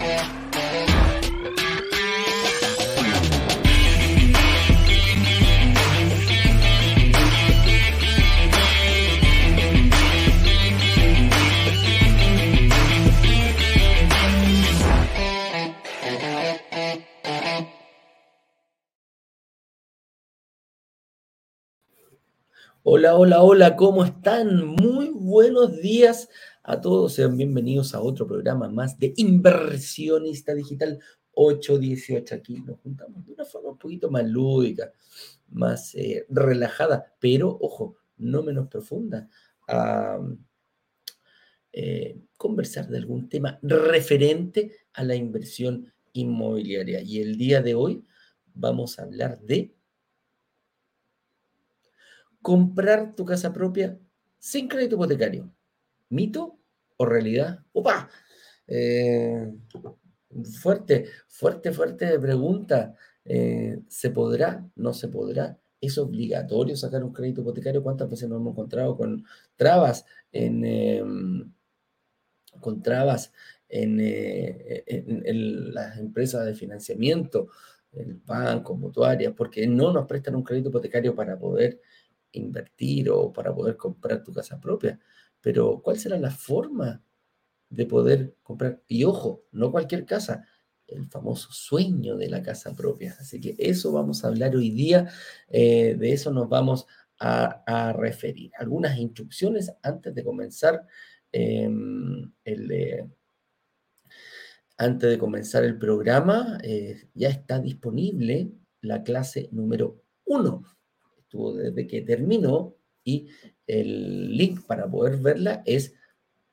Yeah. Hola, hola, hola, ¿cómo están? Muy buenos días a todos. Sean bienvenidos a otro programa más de Inversionista Digital 818. Aquí nos juntamos de una forma un poquito más lúdica, más eh, relajada, pero ojo, no menos profunda, a eh, conversar de algún tema referente a la inversión inmobiliaria. Y el día de hoy vamos a hablar de comprar tu casa propia sin crédito hipotecario. ¿Mito o realidad? ¡Opa! Eh, fuerte, fuerte, fuerte pregunta. Eh, ¿Se podrá? ¿No se podrá? ¿Es obligatorio sacar un crédito hipotecario? ¿Cuántas veces nos hemos encontrado con trabas en, em, con trabas eh, en, en, las empresas de financiamiento, el banco, mutuarias, porque no nos prestan un crédito hipotecario para poder invertir o para poder comprar tu casa propia. Pero ¿cuál será la forma de poder comprar? Y ojo, no cualquier casa, el famoso sueño de la casa propia. Así que eso vamos a hablar hoy día, eh, de eso nos vamos a, referir. Algunas instrucciones antes de comenzar em, el... Eh, antes de comenzar el programa, eh, ya está disponible la clase número uno estuvo desde que terminó y el link para poder verla es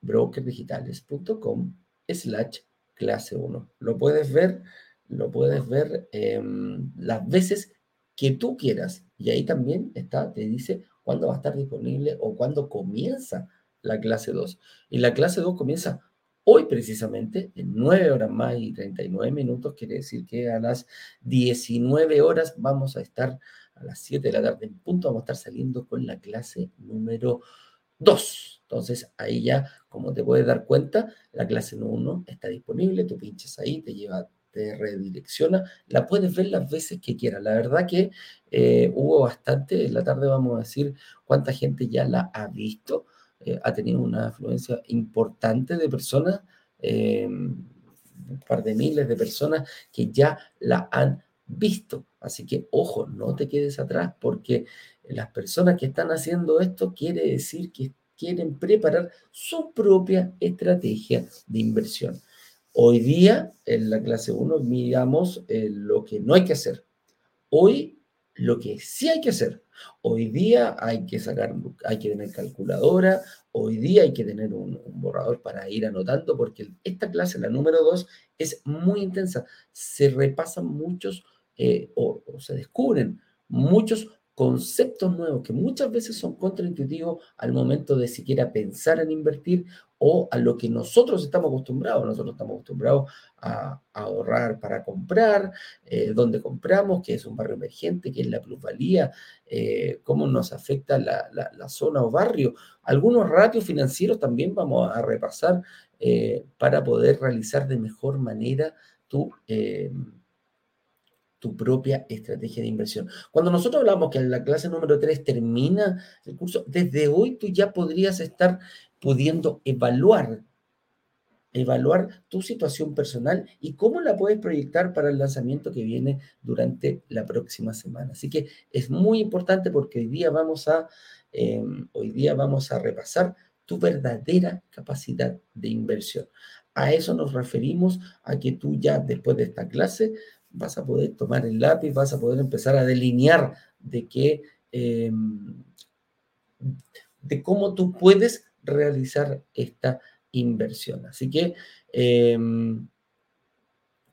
brokerdigitales.com slash clase 1. Lo puedes ver, lo puedes ver em, las veces que tú quieras. Y ahí también está, te dice cuándo va a estar disponible o cuándo comienza la clase 2. Y la clase 2 comienza hoy precisamente, en 9 horas más y 39 minutos, quiere decir que a las 19 horas vamos a estar a las 7 de la tarde en punto vamos a estar saliendo con la clase número 2. Entonces, ahí ya, como te puedes dar cuenta, la clase 1 está disponible, tú pinches ahí, te lleva, te redirecciona, la puedes ver las veces que quieras. La verdad que eh, hubo bastante, en la tarde vamos a decir cuánta gente ya la ha visto, eh, ha tenido una afluencia importante de personas, eh, un par de miles de personas que ya la han visto. Así que, ojo, no te quedes atrás porque las personas que están haciendo esto quiere decir que quieren preparar su propia estrategia de inversión. Hoy día, en la clase 1, miramos eh, lo que no hay que hacer. Hoy, lo que sí hay que hacer. Hoy día hay que sacar, hay que tener calculadora, hoy día hay que tener un, un borrador para ir anotando, porque esta clase, la número 2, es muy intensa. Se repasan muchos eh, o, se descubren muchos conceptos nuevos que muchas veces son contraintuitivos al momento de siquiera pensar en invertir o a lo que nosotros estamos acostumbrados. Nosotros estamos acostumbrados a, ahorrar para comprar, eh, dónde compramos, qué es un barrio emergente, qué es la plusvalía, eh, cómo nos afecta la, la, zona o barrio. Algunos ratios financieros también vamos a repasar para poder realizar de mejor manera tu tu propia estrategia de inversión. Cuando nosotros hablamos que la clase número 3 termina el curso, desde hoy tú ya podrías estar pudiendo evaluar, evaluar tu situación personal y cómo la puedes proyectar para el lanzamiento que viene durante la próxima semana. Así que es muy importante porque hoy día vamos a, em, hoy día vamos a repasar tu verdadera capacidad de inversión. A eso nos referimos a que tú ya después de esta clase vas a poder tomar el lápiz, vas a poder empezar a delinear de qué, em, de cómo tú puedes realizar esta inversión. Así que, em,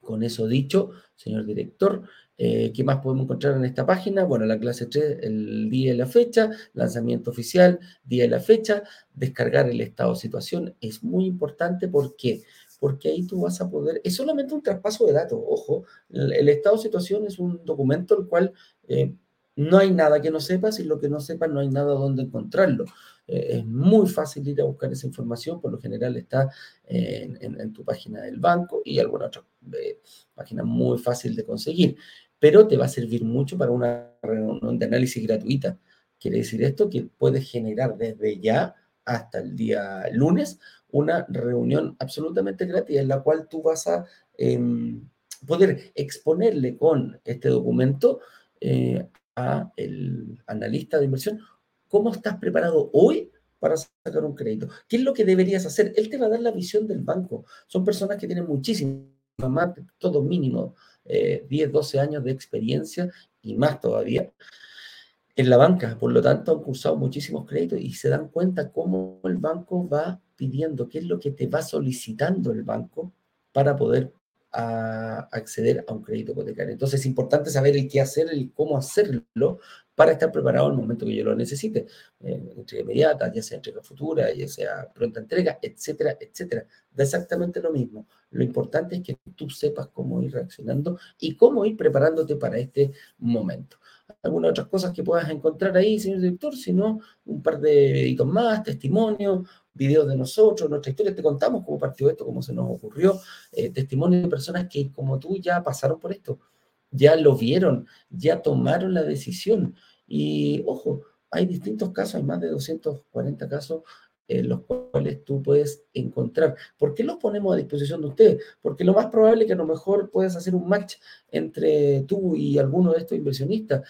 con eso dicho, señor director, eh, ¿Qué más podemos encontrar en esta página? Bueno, la clase 3, el día y la fecha, lanzamiento oficial, día y la fecha, descargar el estado de situación es muy importante porque porque ahí tú vas a poder, es solamente un traspaso de datos, ojo, el, estado de situación es un documento el cual eh, No hay nada que no sepas y lo que no sepas no hay nada donde encontrarlo. Eh, es muy fácil ir a buscar esa información, por lo general está en, tu página del banco y alguna otra eh, página muy fácil de conseguir, pero te va a servir mucho para una reunión de análisis gratuita. Quiere decir esto que puedes generar desde ya hasta el día lunes una reunión absolutamente gratis en la cual tú vas a em, poder exponerle con este documento eh, a el analista de inversión cómo estás preparado hoy para sacar un crédito. ¿Qué es lo que deberías hacer? Él te va a dar la visión del banco. Son personas que tienen muchísimo, más, todo mínimo, 10, eh, 12 años de experiencia y más todavía en la banca. Por lo tanto, han cursado muchísimos créditos y se dan cuenta cómo el banco va pidiendo, qué es lo que te va solicitando el banco para poder acceder a un crédito hipotecario. Entonces es importante saber el qué hacer, y cómo hacerlo para estar preparado en el momento que yo lo necesite. Eh, entrega inmediata, ya sea entrega futura, ya sea pronta entrega, etcétera, etcétera. Da exactamente lo mismo. Lo importante es que tú sepas cómo ir reaccionando y cómo ir preparándote para este momento algunas otras cosas que puedas encontrar ahí, señor director, sino un par de videitos más, testimonios, videos de nosotros, nuestra historia, te contamos cómo partió esto, cómo se nos ocurrió, eh, testimonios de personas que como tú ya pasaron por esto, ya lo vieron, ya tomaron la decisión. Y ojo, hay distintos casos, hay más de 240 casos en los cuales tú puedes encontrar. ¿Por qué los ponemos a disposición de ustedes? Porque lo más probable es que a lo mejor puedas hacer un match entre tú y alguno de estos inversionistas.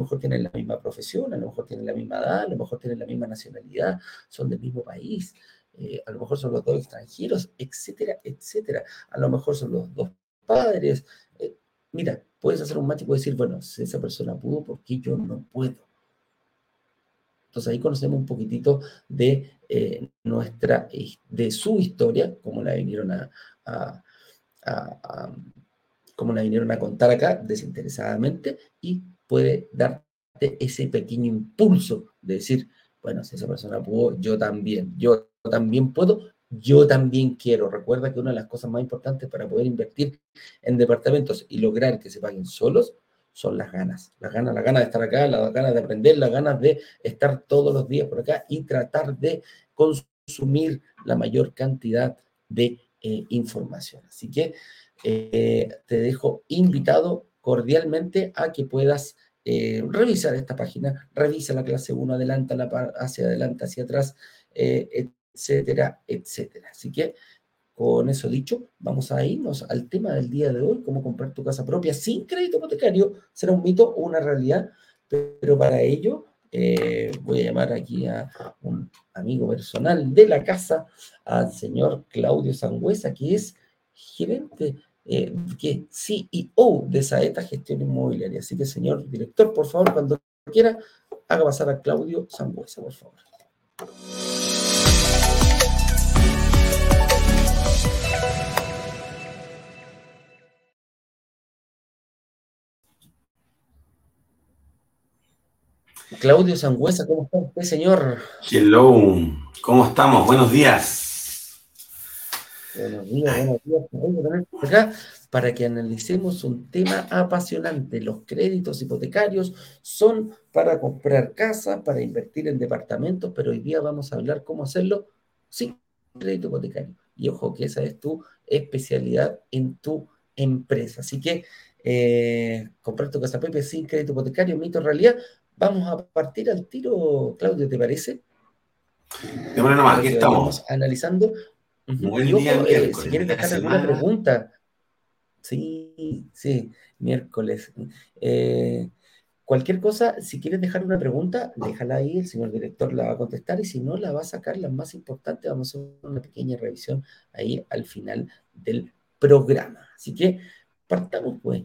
Mejor tienen la misma profesión, a lo mejor tienen la misma edad, a lo mejor tienen la misma nacionalidad, son del mismo país, eh, a lo mejor son los dos extranjeros, etcétera, etcétera. A lo mejor son los dos padres. Eh, mira, puedes hacer un match y decir, bueno, si esa persona pudo, ¿por qué yo no puedo? Entonces ahí conocemos un poquitito de eh, nuestra, de su historia, como la vinieron a, como la vinieron a contar acá desinteresadamente y puede darte ese pequeño impulso de decir, bueno, si esa persona pudo, yo también, yo también puedo, yo también quiero. Recuerda que una de las cosas más importantes para poder invertir en departamentos y lograr que se paguen solos son las ganas. Las ganas, las ganas de estar acá, las ganas de aprender, las ganas de estar todos los días por acá y tratar de consumir la mayor cantidad de eh, información. Así que eh, te dejo invitado cordialmente a que puedas eh, revisar esta página, revisa la clase 1, adelanta hacia adelante, hacia atrás, etcétera, etcétera. Así que con eso dicho, vamos a irnos al tema del día de hoy, cómo comprar tu casa propia sin crédito hipotecario. ¿Será un mito o una realidad? Pero para ello eh, voy a llamar aquí a un amigo personal de la casa, al señor Claudio Sangüesa, que es gerente, eh, que CEO de Saeta Gestión Inmobiliaria. Así que, señor director, por favor, cuando quiera, haga pasar a Claudio Sangüesa, por favor. Claudio Sangüesa, ¿cómo está usted, señor? Hello, ¿cómo estamos? Buenos días. Buenos días, buenos días. Acá para que analicemos un tema apasionante. Los créditos hipotecarios son para comprar casa, para invertir en departamentos, pero hoy día vamos a hablar cómo hacerlo sin crédito hipotecario. Y ojo que esa es tu especialidad en tu empresa. Así que eh, comprar tu casa Pepe sin crédito hipotecario, mito realidad. Vamos a partir al tiro, Claudio, ¿te parece? De bueno, nomás, aquí estamos. Analizando. Buen día, eh, si quieres dejar alguna pregunta. Sí, sí, miércoles. Eh, cualquier cosa, si quieres dejar una pregunta, déjala ahí, el señor director la va a contestar y si no, la va a sacar la más importante. Vamos a hacer una pequeña revisión ahí al final del programa. Así que partamos pues.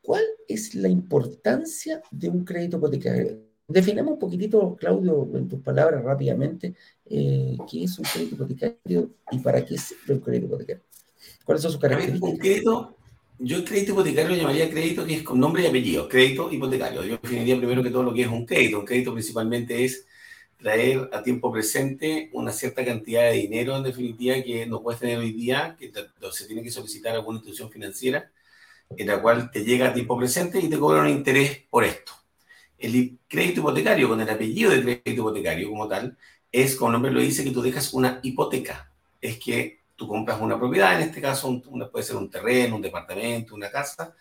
¿Cuál es la importancia de un crédito hipotecario? Definamos un poquitito, Claudio, en tus palabras rápidamente, eh, qué es un crédito hipotecario y para qué sirve un crédito hipotecario. ¿Cuáles son sus características? Un crédito, yo el crédito hipotecario lo llamaría crédito que es con nombre y apellido, crédito hipotecario. Yo definiría primero que todo lo que es un crédito. Un crédito principalmente es traer a tiempo presente una cierta cantidad de dinero, en definitiva, que no puedes tener hoy día, que se tiene que solicitar a alguna institución financiera en la cual te llega a tiempo presente y te cobra un interés por esto. El crédito hipotecario, con el apellido de crédito hipotecario como tal, es, como el nombre lo dice, que tú dejas una hipoteca. Es que tú compras una propiedad, en este caso puede ser un terreno, un departamento, una casa,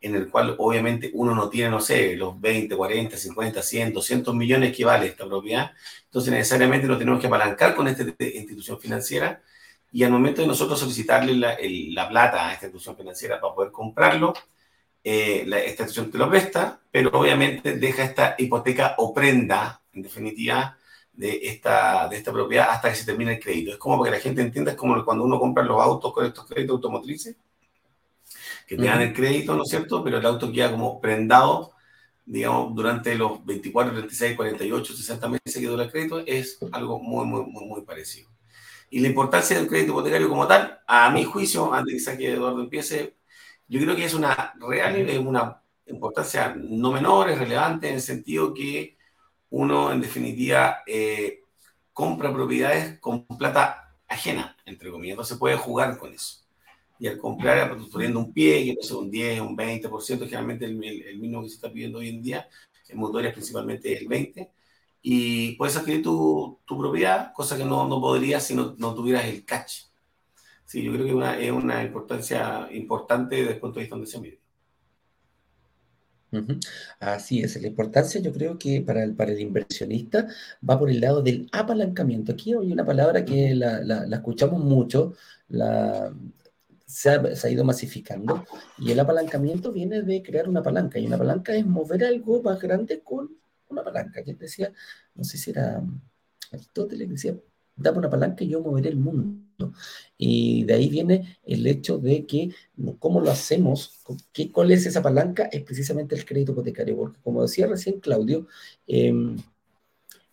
en el cual obviamente uno no tiene, no sé, los 20, 40, 50, 100, 200 millones que vale esta propiedad. Entonces necesariamente lo tenemos que apalancar con esta institución financiera y al momento de nosotros solicitarle la, la plata a esta institución financiera para poder comprarlo, eh, la, esta institución te lo presta, pero obviamente deja esta hipoteca o prenda, en definitiva, de esta, de esta propiedad hasta que se termine el crédito. Es como para que la gente entienda, es como cuando uno compra los autos con estos créditos automotrices, que te dan el crédito, ¿no es cierto? Pero el auto queda como prendado, digamos, durante los 24, 36, 48, 60 meses que dura el crédito, es algo muy, muy, muy, muy parecido. Y la importancia del crédito hipotecario como tal, a mi juicio, antes de que Eduardo empiece, yo creo que es una real, es una importancia no menor, es relevante en el sentido que uno, en definitiva, eh, compra propiedades con plata ajena, entre comillas, entonces puede jugar con eso. Y al comprar, poniendo un pie, que no sé, un 10, un 20%, generalmente el, el, mismo que se está pidiendo hoy en día, en motores principalmente el 20%, y puedes adquirir tu, tu propiedad, cosa que no, no podrías si no, no, tuvieras el catch. Sí, yo creo que una, es una importancia importante desde el punto de vista donde se mide. Así es, la importancia yo creo que para el, para el inversionista va por el lado del apalancamiento. Aquí hay una palabra que la, la, la escuchamos mucho, la, se ha, ido masificando y el apalancamiento viene de crear una palanca y una palanca es mover algo más grande con una palanca. Que decía, no sé si era Aristóteles que decía, dame una palanca y yo moveré el mundo. Y de ahí viene el hecho de que cómo lo hacemos, qué, cuál es esa palanca, es precisamente el crédito hipotecario, porque como decía recién Claudio, em,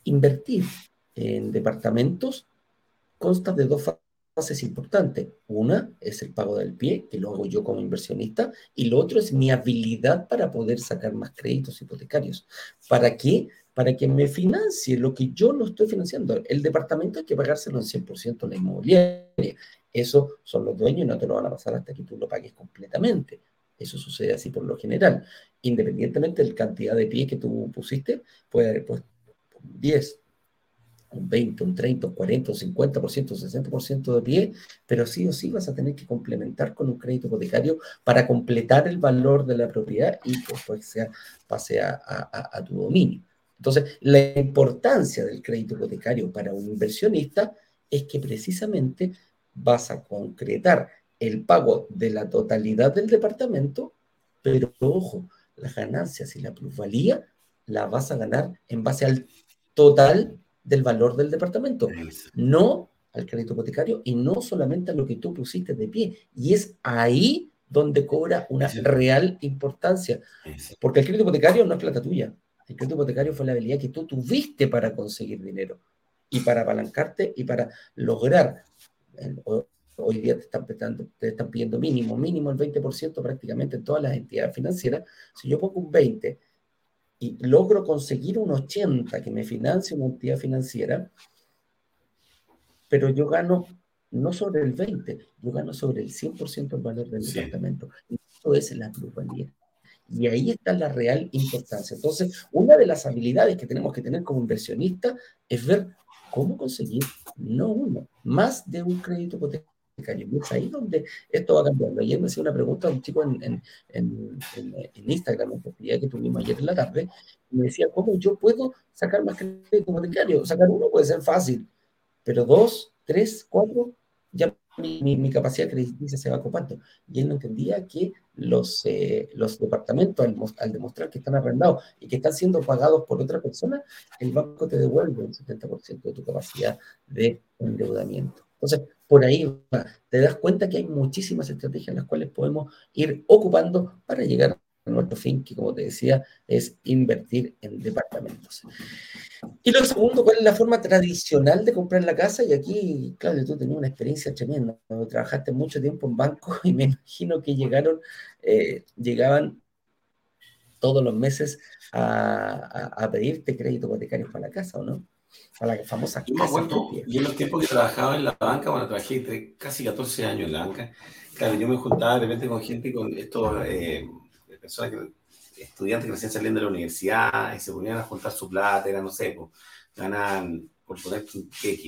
invertir en departamentos consta de dos es importante. Una es el pago del pie, que lo hago yo como inversionista, y lo otro es mi habilidad para poder sacar más créditos hipotecarios. ¿Para qué? Para que me financie lo que yo no estoy financiando. El departamento hay que pagárselo en 100% a la inmobiliaria. Eso son los dueños y no te lo van a pasar hasta que tú lo pagues completamente. Eso sucede así por lo general. Independientemente de la cantidad de pie que tú pusiste, puede haber puesto 10, un 20, un 30, un 40, un 50%, un 60% de pie, pero sí o sí vas a tener que complementar con un crédito hipotecario para completar el valor de la propiedad y pues, sea, pase a, tu dominio. Entonces, la importancia del crédito hipotecario para un inversionista es que precisamente vas a concretar el pago de la totalidad del departamento, pero ojo, las ganancias y la plusvalía la vas a ganar en base al total del valor del departamento, no al crédito hipotecario y no solamente a lo que tú pusiste de pie. Y es ahí donde cobra una real importancia, porque el crédito hipotecario no es plata tuya. El crédito hipotecario fue la habilidad que tú tuviste para conseguir dinero y para apalancarte y para lograr. Hoy día te están, te están pidiendo mínimo, mínimo el 20% prácticamente en todas las entidades financieras. Si yo pongo un 20 y logro conseguir un 80 que me financie una entidad financiera, pero yo gano no sobre el 20, yo gano sobre el 100% del valor del departamento. Y eso es la plusvalía. Y ahí está la real importancia. Entonces, una de las habilidades que tenemos que tener como inversionista es ver cómo conseguir, no uno, más de un crédito hipotecario es ahí donde esto va cambiando. Ayer me hacía una pregunta a un chico en, en, en, en Instagram, en día que tuvimos ayer en la tarde, y me decía, ¿cómo yo puedo sacar más crédito hipotecario? Sacar uno puede ser fácil, pero dos, tres, cuatro, ya mi, mi, capacidad crediticia se va copando. Y él no entendía que los, eh, los departamentos, al, al, demostrar que están arrendados y que están siendo pagados por otra persona, el banco te devuelve un 70% de tu capacidad de endeudamiento. Entonces, por ahí te das cuenta que hay muchísimas estrategias en las cuales podemos ir ocupando para llegar nuestro fin, que como te decía, es invertir en departamentos. Y lo segundo, ¿cuál es la forma tradicional de comprar la casa? Y aquí, Claudio, tú tenías una experiencia tremenda. Trabajaste mucho tiempo en banco y me imagino que llegaron, eh, llegaban todos los meses a, a, a pedirte crédito hipotecario para la casa, ¿o no? a la famosa Yo me acuerdo, yo en los tiempos que trabajaba en la banca, bueno, trabajé casi 14 años en la banca, claro, yo me juntaba de repente con gente, con estos, eh, personas que estudiantes que recién salían de la universidad y se ponían a juntar su plata, era, no sé, pues, ganaban, por poner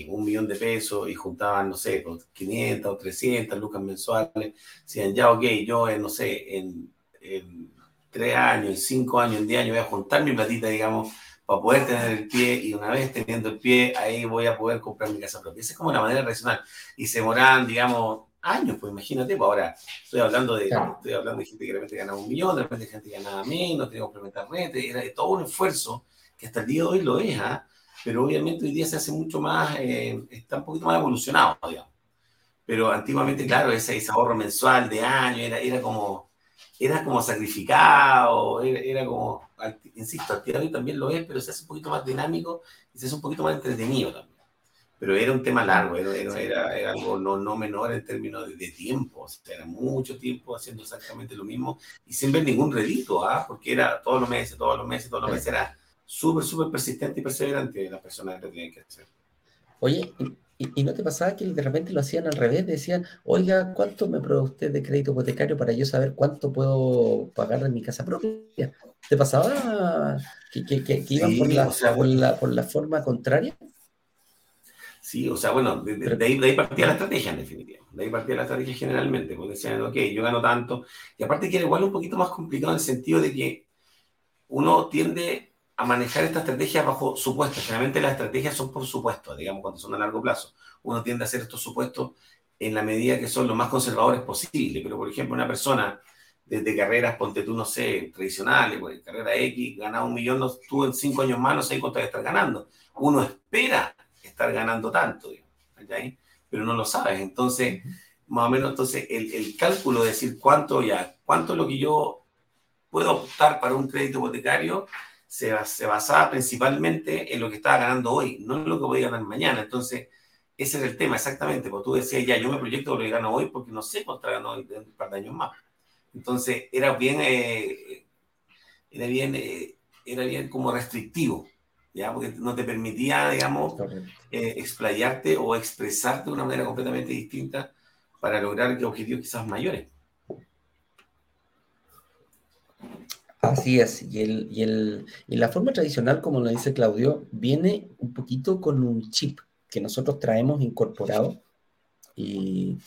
un millón de pesos y juntaban, no sé, 500 o 300 lucas mensuales. Decían, ya, ok, yo, no sé, en, en tres años, en cinco años, en diez años voy a juntar mi platita, digamos, para poder tener el pie y una vez teniendo el pie, ahí voy a poder comprar mi casa propia. Esa es como la manera racional. Y se demoran, digamos, años, pues imagínate, pues ahora estoy hablando de, estoy hablando de gente que de repente ganaba un millón, de repente gente que ganaba menos, teníamos que implementar redes, era todo un esfuerzo que hasta el día de hoy lo es, ¿ah? pero obviamente hoy día se hace mucho más, eh, está un poquito más evolucionado, digamos. Pero antiguamente, claro, ese, ese ahorro mensual de año era, era como era como sacrificado, era, como, insisto, al día de hoy también lo es, pero se hace un poquito más dinámico y se hace un poquito más entretenido también. Pero era un tema largo, era, era, algo no, no, menor en términos de, tiempo, era mucho tiempo haciendo exactamente lo mismo y sin ver ningún redito, ¿ah? porque era todos los meses, todos los meses, todos los meses, era súper, súper persistente y perseverante la persona que lo tenía que hacer. Oye, ¿Y, no te pasaba que de repente lo hacían al revés? Decían, oiga, ¿cuánto me prueba usted de crédito hipotecario para yo saber cuánto puedo pagar en mi casa propia? ¿Te pasaba que, que, iban por, la, por, la, forma contraria? Sí, o sea, bueno, de, ahí, partía la estrategia en definitiva. De ahí partía la estrategia generalmente, porque decían, ok, yo gano tanto. Y aparte que era igual un poquito más complicado en el sentido de que uno tiende a manejar esta estrategia bajo supuestos. Generalmente las estrategias son por supuestos, digamos, cuando son a largo plazo. Uno tiende a hacer estos supuestos en la medida que son lo más conservadores posible. Pero, por ejemplo, una persona desde carreras, ponte tú, no sé, tradicionales, pues, carrera X, ganaba un millón, tú en cinco años más no sé cuánto vas a estar ganando. Uno espera estar ganando tanto, pero no lo sabes. Entonces, más o menos, entonces el, cálculo de decir cuánto ya, cuánto lo que yo puedo optar para un crédito hipotecario, se, basaba principalmente en lo que estaba ganando hoy, no en lo que voy a ganar mañana. Entonces, ese es el tema, exactamente. Porque tú decías, ya, yo me proyecto lo que gano hoy porque no sé cuánto gano en un par de años más. Entonces, era bien, eh, era bien, eh, era bien como restrictivo, ¿ya? Porque no te permitía, digamos, eh, explayarte o expresarte de una manera completamente distinta para lograr objetivos quizás mayores. Así es, y, el, y, el, y la forma tradicional, como lo dice Claudio, viene un poquito con un chip que nosotros traemos incorporado. Y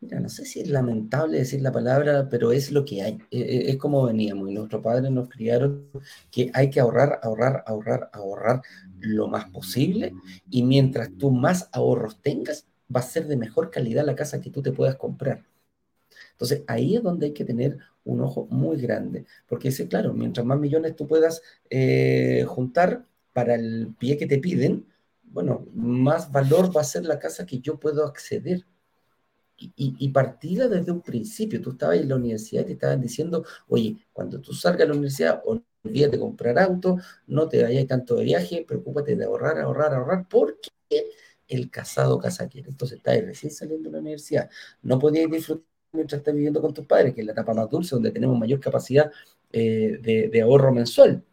mira, no sé si es lamentable decir la palabra, pero es lo que hay, e, e, es, como veníamos. Y nuestros padres nos criaron que hay que ahorrar, ahorrar, ahorrar, ahorrar lo más posible. Y mientras tú más ahorros tengas, va a ser de mejor calidad la casa que tú te puedas comprar. Entonces, ahí es donde hay que tener un ojo muy grande, porque dice, claro, mientras más millones tú puedas eh, juntar para el pie que te piden, bueno, más valor va a ser la casa que yo puedo acceder. Y, partida desde un principio, tú estabas en la universidad y te estaban diciendo, oye, cuando tú salgas a la universidad, olvídate de comprar auto, no te vayas tanto de viaje, preocúpate de ahorrar, ahorrar, ahorrar, porque el casado casa quiere. Entonces, estás recién saliendo de la universidad, no podías disfrutar mientras estás viviendo con tus padres, que es la etapa más dulce, donde tenemos mayor capacidad eh, de, ahorro mensual.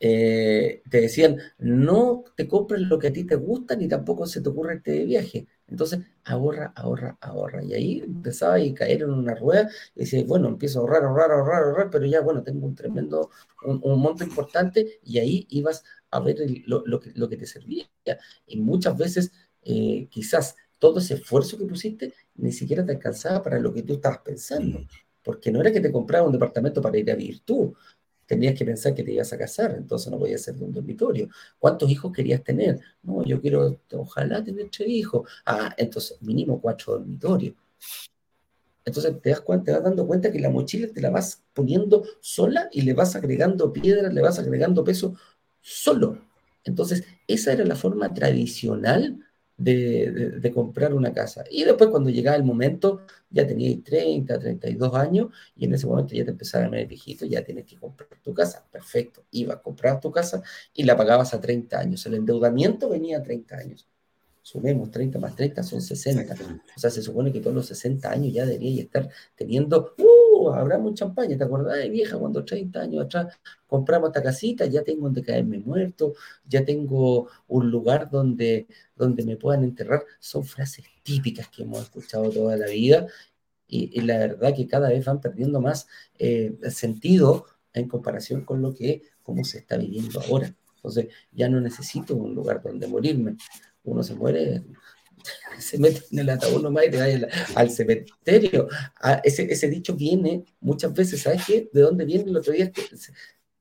Eh, te decían, no te compres lo que a ti te gusta, ni tampoco se te ocurre de viaje. Entonces, ahorra, ahorra, ahorra. Y ahí empezaba a caer en una rueda y decía, bueno, empiezo a ahorrar, ahorrar, ahorrar, ahorrar, pero ya, bueno, tengo un tremendo, un, monto importante y ahí ibas a ver lo, que, lo, que, te servía. Y muchas veces, eh, quizás todo ese esfuerzo que pusiste ni siquiera te alcanzaba para lo que tú estabas pensando. Mm. Porque no era que te compraba un departamento para ir a vivir tú. Tenías que pensar que te ibas a casar, entonces no podía ser de un dormitorio. ¿Cuántos hijos querías tener? No, yo quiero, ojalá tener tres hijos. Ah, entonces mínimo cuatro dormitorios. Entonces te das cuenta, te vas dando cuenta que la mochila te la vas poniendo sola y le vas agregando piedras, le vas agregando peso solo. Entonces, esa era la forma tradicional de, comprar una casa. Y después cuando llegaba el momento, ya tenías 30, 32 años y en ese momento ya te empezaba a ver viejito, ya tienes que comprar tu casa. Perfecto, ibas a comprar tu casa y la pagabas a 30 años. El endeudamiento venía a 30 años. Sumemos 30 más 30 son 60. O sea, se supone que todos los 60 años ya debería estar teniendo... ¡uh! Habrá mucha champaña, ¿te acordás de vieja cuando 30 años atrás compramos esta casita? Ya tengo donde caerme muerto, ya tengo un lugar donde, donde me puedan enterrar. Son frases típicas que hemos escuchado toda la vida y, la verdad que cada vez van perdiendo más eh, sentido en comparación con lo que, cómo se está viviendo ahora. Entonces, ya no necesito un lugar donde morirme. Uno se muere, se mete en el ataúd nomás y te va al, cementerio. Ah, ese, ese, dicho viene muchas veces, ¿sabes qué? ¿De dónde viene el otro día?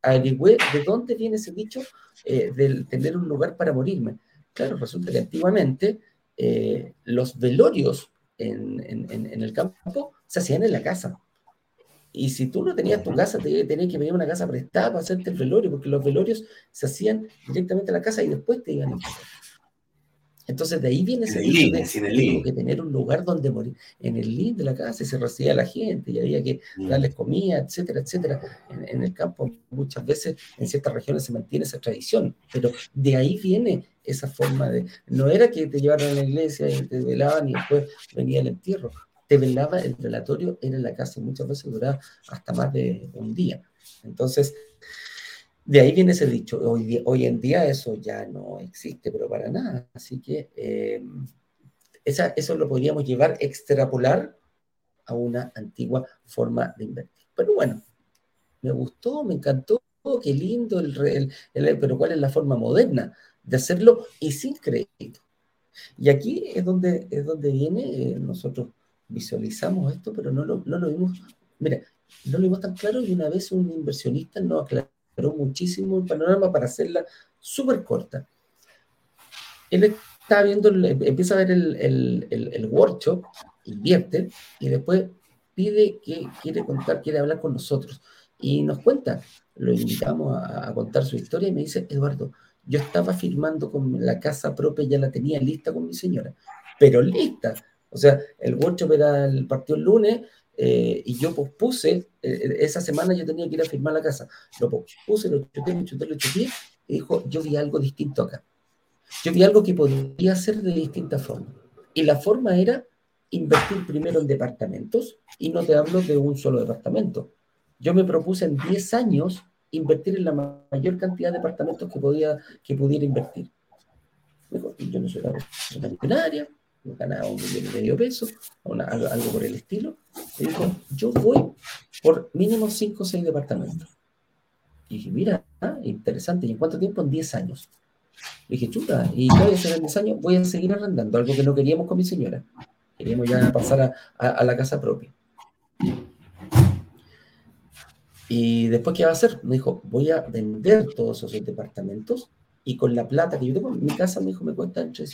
Averigüé de dónde viene ese dicho eh, del tener un lugar para morirme. Claro, resulta que antiguamente eh, los velorios en, en, el campo se hacían en la casa. Y si tú no tenías tu casa, tenías que pedir una casa prestada para hacerte el velorio, porque los velorios se hacían directamente en la casa y después te iban a entonces de ahí viene ese dicho de que tener un lugar donde morir. En el link de la casa se recibía la gente y había que mm. darles comida, etcétera, etcétera. En, el campo muchas veces en ciertas regiones se mantiene esa tradición, pero de ahí viene esa forma de... No era que te llevaran a la iglesia y te velaban y después venía el entierro. Te velaba el velatorio, era en la casa y muchas veces duraba hasta más de un día. Entonces, de ahí viene ese dicho. Hoy, en día eso ya no existe, pero para nada. Así que eh, eso lo podríamos llevar, extrapolar a una antigua forma de invertir. Pero bueno, me gustó, me encantó, qué lindo, el, el, pero ¿cuál es la forma moderna de hacerlo y sin crédito? Y aquí es donde, es donde viene, eh, nosotros visualizamos esto, pero no lo, no lo vimos, mira, no lo vimos tan claro y una vez un inversionista nos aclaró muchísimo el panorama para hacerla súper corta. Él está viendo, empieza a ver el, el, workshop, invierte y después pide que quiere contar, quiere hablar con nosotros. Y nos cuenta, lo invitamos a, contar su historia y me dice, Eduardo, yo estaba firmando con la casa propia, ya la tenía lista con mi señora, pero lista. O sea, el workshop era el partido el lunes, eh, y yo pospuse, eh, eh, esa semana yo tenía que ir a firmar la casa, lo pospuse, lo chuté, lo chuté, lo chuté, y dijo, yo vi algo distinto acá. Yo vi algo que podía hacer de distinta forma. Y la forma era invertir primero en departamentos, y no te hablo de un solo departamento. Yo me propuse en 10 años invertir en la mayor cantidad de departamentos que, podía, que pudiera invertir. yo no soy una millonaria, ganaba un millón y medio pesos, algo, por el estilo, y dijo, yo voy por mínimo 5 o 6 departamentos. Y dije, mira, ah, interesante, ¿y en cuánto tiempo? En 10 años. Y dije, chuta, ¿y voy a hacer en 10 años? Voy a seguir arrendando, algo que no queríamos con mi señora. Queríamos ya pasar a, la casa propia. Y después, ¿qué va a hacer? Me dijo, voy a vender todos esos departamentos y con la plata que yo tengo en mi casa, me dijo, me cuesta entre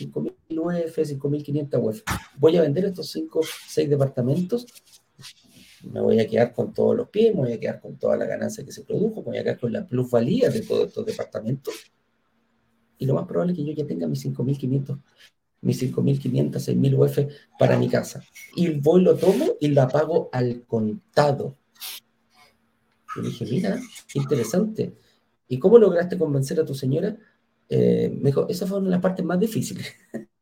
5.000 UF, 5.500 UF. Voy a vender estos 5, 6 departamentos, me voy a quedar con todos los pies, me voy a quedar con toda la ganancia que se produjo, me voy a quedar con la plusvalía de todos estos departamentos. Y lo más probable es que yo ya tenga mis 5.500 mis 5.500, 6.000 UF para mi casa. Y voy, lo tomo y la pago al contado. Y dije, mira, qué interesante. ¿Y cómo lograste convencer a tu señora? Eh, me dijo, esa fue una de las partes más difíciles.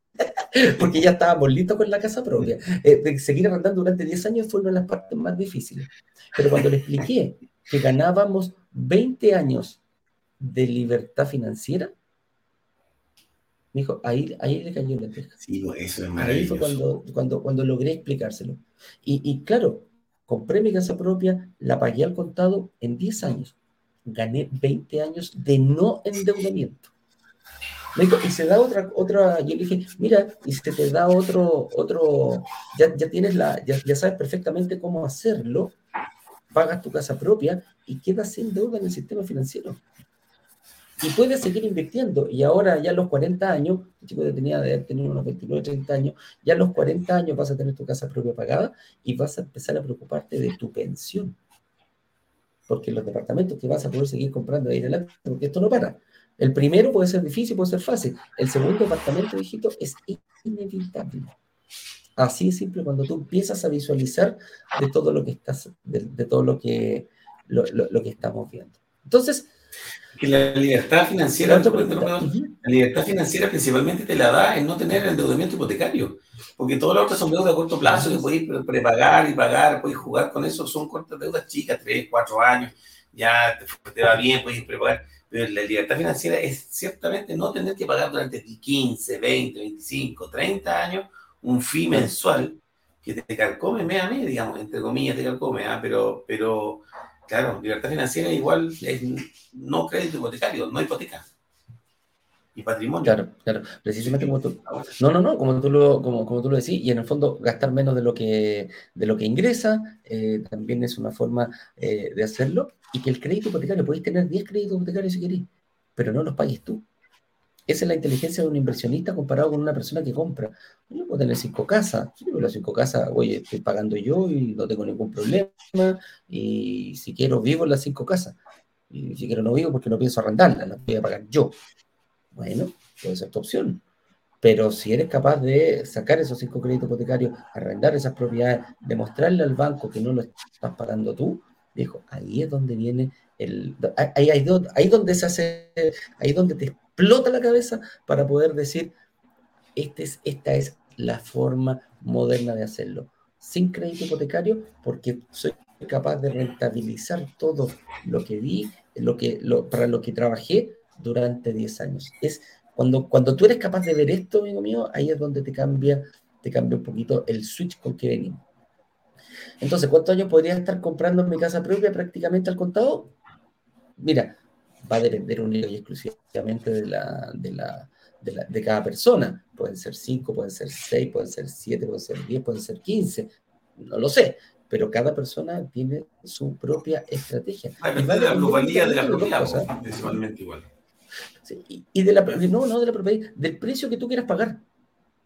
Porque ya estábamos listos con la casa propia. Eh, de seguir arrendando durante 10 años fue una de las partes más difíciles. Pero cuando le expliqué que ganábamos 20 años de libertad financiera, me dijo, ahí, ahí le cayó la teja. Sí, pues, eso es maravilloso. Ahí fue cuando, cuando, cuando logré explicárselo. Y, y claro, compré mi casa propia, la pagué al contado en 10 años. Gané 20 años de no endeudamiento. Y se da otra, otra, yo le dije, mira, y se te da otro, otro, ya, ya tienes la, ya, ya, sabes perfectamente cómo hacerlo, pagas tu casa propia y quedas sin deuda en el sistema financiero. Y puedes seguir invirtiendo. Y ahora ya a los 40 años, el chico tenía de tener unos 29, 30 años, ya a los 40 años vas a tener tu casa propia pagada y vas a empezar a preocuparte de tu pensión. Porque los departamentos que vas a poder seguir comprando ahí adelante, porque esto no para. El primero puede ser difícil, puede ser fácil. El segundo departamento, hijito, es inevitable. Así es simple cuando tú empiezas a visualizar de todo lo que estás, de, todo lo que, lo, que estamos viendo. Entonces, que la libertad financiera, la libertad financiera principalmente te la da en no tener endeudamiento hipotecario, porque todas las otras son deudas a corto plazo que podéis prepagar y pagar, puedes jugar con eso, son cortas deudas chicas, 3, 4 años, ya te, te va bien, puedes prepagar la libertad financiera es ciertamente no tener que pagar durante 15, 20, 25, 30 años un fee mensual que te carcome mes a mes, digamos, entre comillas te carcome, ¿ah? pero, pero Claro, libertad financiera igual es no crédito hipotecario, no hipoteca. Y patrimonio. Claro, claro. Precisamente como tú. No, no, no, como tú lo, como, como tú lo decís, y en el fondo gastar menos de lo que, de lo que ingresa, eh, también es una forma eh, de hacerlo. Y que el crédito hipotecario, podéis tener 10 créditos hipotecarios si queréis, pero no los pagues tú. Esa es la inteligencia de un inversionista comparado con una persona que compra. Yo puedo tener cinco casas. Yo las cinco casas, oye, estoy pagando yo y no tengo ningún problema. Y si quiero, vivo en las cinco casas. Y si quiero, no vivo porque no pienso arrendarlas, las voy a pagar yo. Bueno, puede ser tu opción. Pero si eres capaz de sacar esos cinco créditos hipotecarios, arrendar esas propiedades, demostrarle al banco que no lo estás pagando tú, dijo, ahí es donde viene el. Ahí, ahí, ahí donde se hace, ahí donde te explota la cabeza para poder decir, este es, esta es la forma moderna de hacerlo. Sin crédito hipotecario, porque soy capaz de rentabilizar todo lo que di, lo que, lo, para lo que trabajé durante 10 años. Es cuando, cuando tú eres capaz de ver esto, amigo mío, ahí es donde te cambia, te cambia un poquito el switch con que venimos. Entonces, ¿cuántos años podría estar comprando mi casa propia prácticamente al contado? Mira, va a depender única y exclusivamente de, la, de, la, de, la, de cada persona. Pueden ser 5, pueden ser 6, pueden ser 7, pueden ser 10, pueden ser 15, no lo sé, pero cada persona tiene su propia estrategia. y va de la globalidad de la propiedad, principalmente igual. Y de la, no, no de la propiedad, del precio que tú quieras pagar.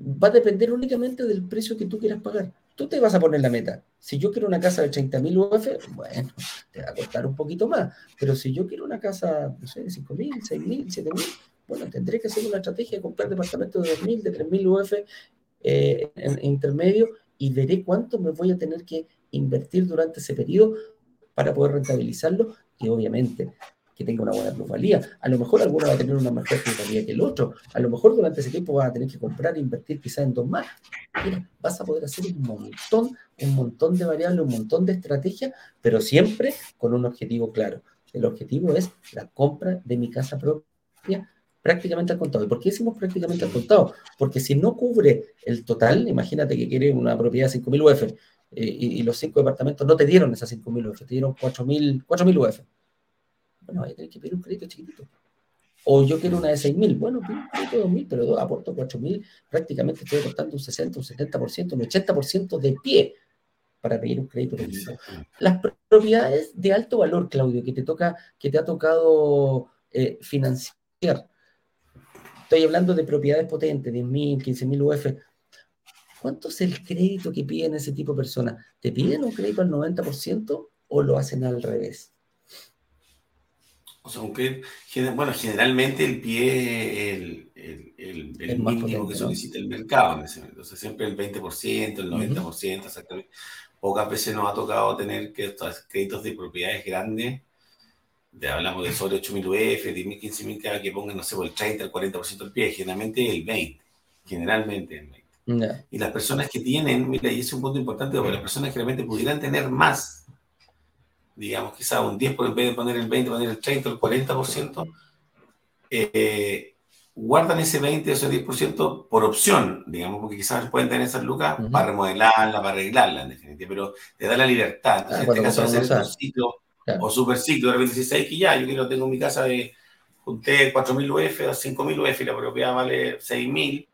Va a depender únicamente del precio que tú quieras pagar tú te vas a poner la meta. Si yo quiero una casa de 30.000 UF, bueno, te va a costar un poquito más. Pero si yo quiero una casa, no sé, de 5.000, 6.000, 7.000, bueno, tendré que hacer una estrategia de comprar departamentos de 2.000, de 3.000 UF eh, en, intermedio y veré cuánto me voy a tener que invertir durante ese periodo para poder rentabilizarlo y obviamente que tenga una buena plusvalía. A lo mejor alguno va a tener una mejor plusvalía que el otro. A lo mejor durante ese tiempo vas a tener que comprar e invertir quizás en dos más. Mira, vas a poder hacer un montón, un montón de variables, un montón de estrategias, pero siempre con un objetivo claro. El objetivo es la compra de mi casa propia prácticamente al contado. ¿Y por qué decimos prácticamente al contado? Porque si no cubre el total, imagínate que quiere una propiedad de 5.000 UF eh, y, los cinco departamentos no te dieron esas 5.000 UF, te dieron 4.000 UF bueno, hay que pedir un crédito chiquitito. O yo quiero una de 6.000, bueno, pido un crédito de 2.000, pero aporto 4.000, prácticamente estoy aportando un 60, un 70%, un 80% de pie para pedir un crédito pequeñito. Las propiedades de alto valor, Claudio, que te, toca, que te ha tocado eh, financiar. Estoy hablando de propiedades potentes, 10.000, 15.000 UF. ¿Cuánto es el crédito que piden ese tipo de personas? ¿Te piden un crédito al 90% o lo hacen al revés? O sea, aunque, bueno, generalmente el pie el, el, el, mínimo que solicita el mercado en ese momento. O sea, siempre el 20%, el 90%, exactamente. Pocas veces nos ha tocado tener que estos créditos de propiedades grandes, de, hablamos de sobre 8.000 UF, 10.000, 15.000, cada que pongan, no sé, el 30, el 40% del pie, generalmente el 20%, generalmente el 20%. Y las personas que tienen, mira, y ese es un punto importante, porque las personas que realmente pudieran tener más, digamos, quizás un 10 por en vez de poner el 20, poner el 30 o el 40%, eh, guardan ese 20 o ese 10% por opción, digamos, porque quizás pueden tener esas lucas para remodelarla, para arreglarla, en definitiva, pero te da la libertad. Entonces, ah, en este caso, hacer un ciclo o super ciclo, de repente dices, que ya, yo quiero, tengo mi casa de, junté 4.000 UF o 5.000 UF y la propiedad vale 6.000,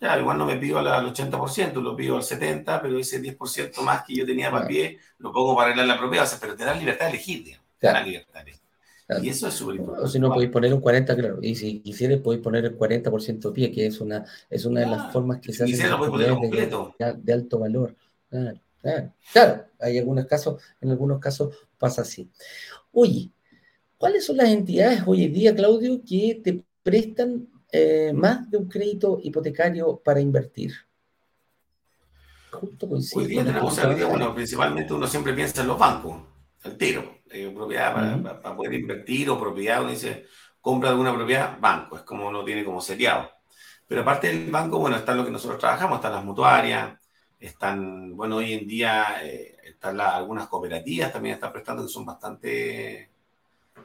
ya, igual no me pido al 80%, lo pido al 70%, pero ese 10% más que yo tenía para pie, lo pongo para arreglar la propiedad, pero te da libertad de elegir, digamos. Te da libertad Y eso es súper importante. O si no, podéis poner un 40, claro. Y si quisieras, podéis poner el 40% pie, que es una, es una de las formas que se hacen de, de, alto valor. Claro, claro, claro. Hay algunos casos, en algunos casos pasa así. Oye, ¿cuáles son las entidades hoy en día, Claudio, que te prestan eh, más de un crédito hipotecario para invertir. Justo Hoy día tenemos, bueno, principalmente uno siempre piensa en los bancos, al tiro, eh, propiedad para, poder invertir o propiedad, uno dice, compra alguna propiedad, banco, es como uno tiene como seriado. Pero aparte del banco, bueno, está lo que nosotros trabajamos, están las mutuarias, están, bueno, hoy en día eh, están algunas cooperativas también están prestando que son bastante,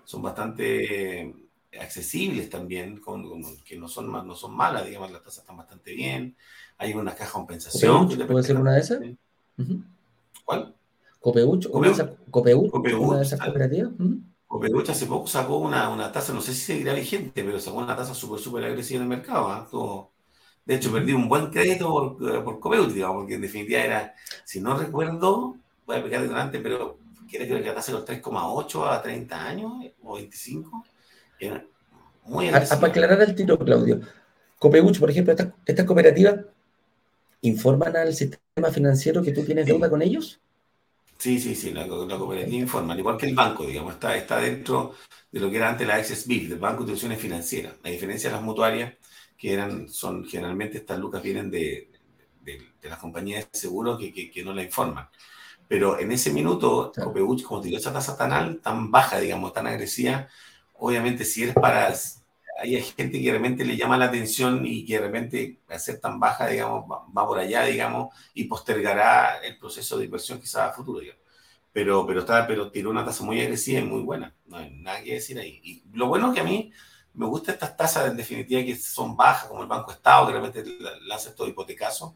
son bastante accesibles también, con, que no son, no son malas, digamos, las tasas están bastante bien. Hay una caja de compensación. ¿Puede ser una de esas? ¿Cuál? Copeuch, una, de esas cooperativas. Copeuch hace poco sacó una, una tasa, no sé si seguirá vigente, pero sacó una tasa súper, súper agresiva en el mercado. ¿ah? de hecho, perdí un buen crédito por, por Copeuch, digamos, porque en definitiva era, si no recuerdo, voy a pegar delante, pero quiere que la tasa de los 3,8 a 30 años o 25. Era muy agresiva. Para aclarar el tiro, Claudio, Copeuch, por ejemplo, estas esta cooperativas informan al sistema financiero que tú tienes deuda con ellos. Sí, sí, sí, la, cooperativa informa, al igual que el banco, digamos, está, está dentro de lo que era antes la XSBIF, del Banco de Instituciones Financieras. A diferencia de las mutuarias, que eran, son generalmente estas lucas vienen de, de, las compañías de seguro que, que, no la informan. Pero en ese minuto, claro. como te dio esa tasa tan, tan baja, digamos, tan agresiva, obviamente si eres para hay gente que realmente le llama la atención y que de repente, al ser tan baja, digamos, va, por allá, digamos, y postergará el proceso de inversión quizás a futuro, digamos. Pero, pero, está, pero tiró una tasa muy agresiva y muy buena. No hay nada que decir ahí. Y lo bueno es que a mí me gustan estas tasas, en definitiva, que son bajas, como el Banco Estado, que realmente hace todo hipotecaso,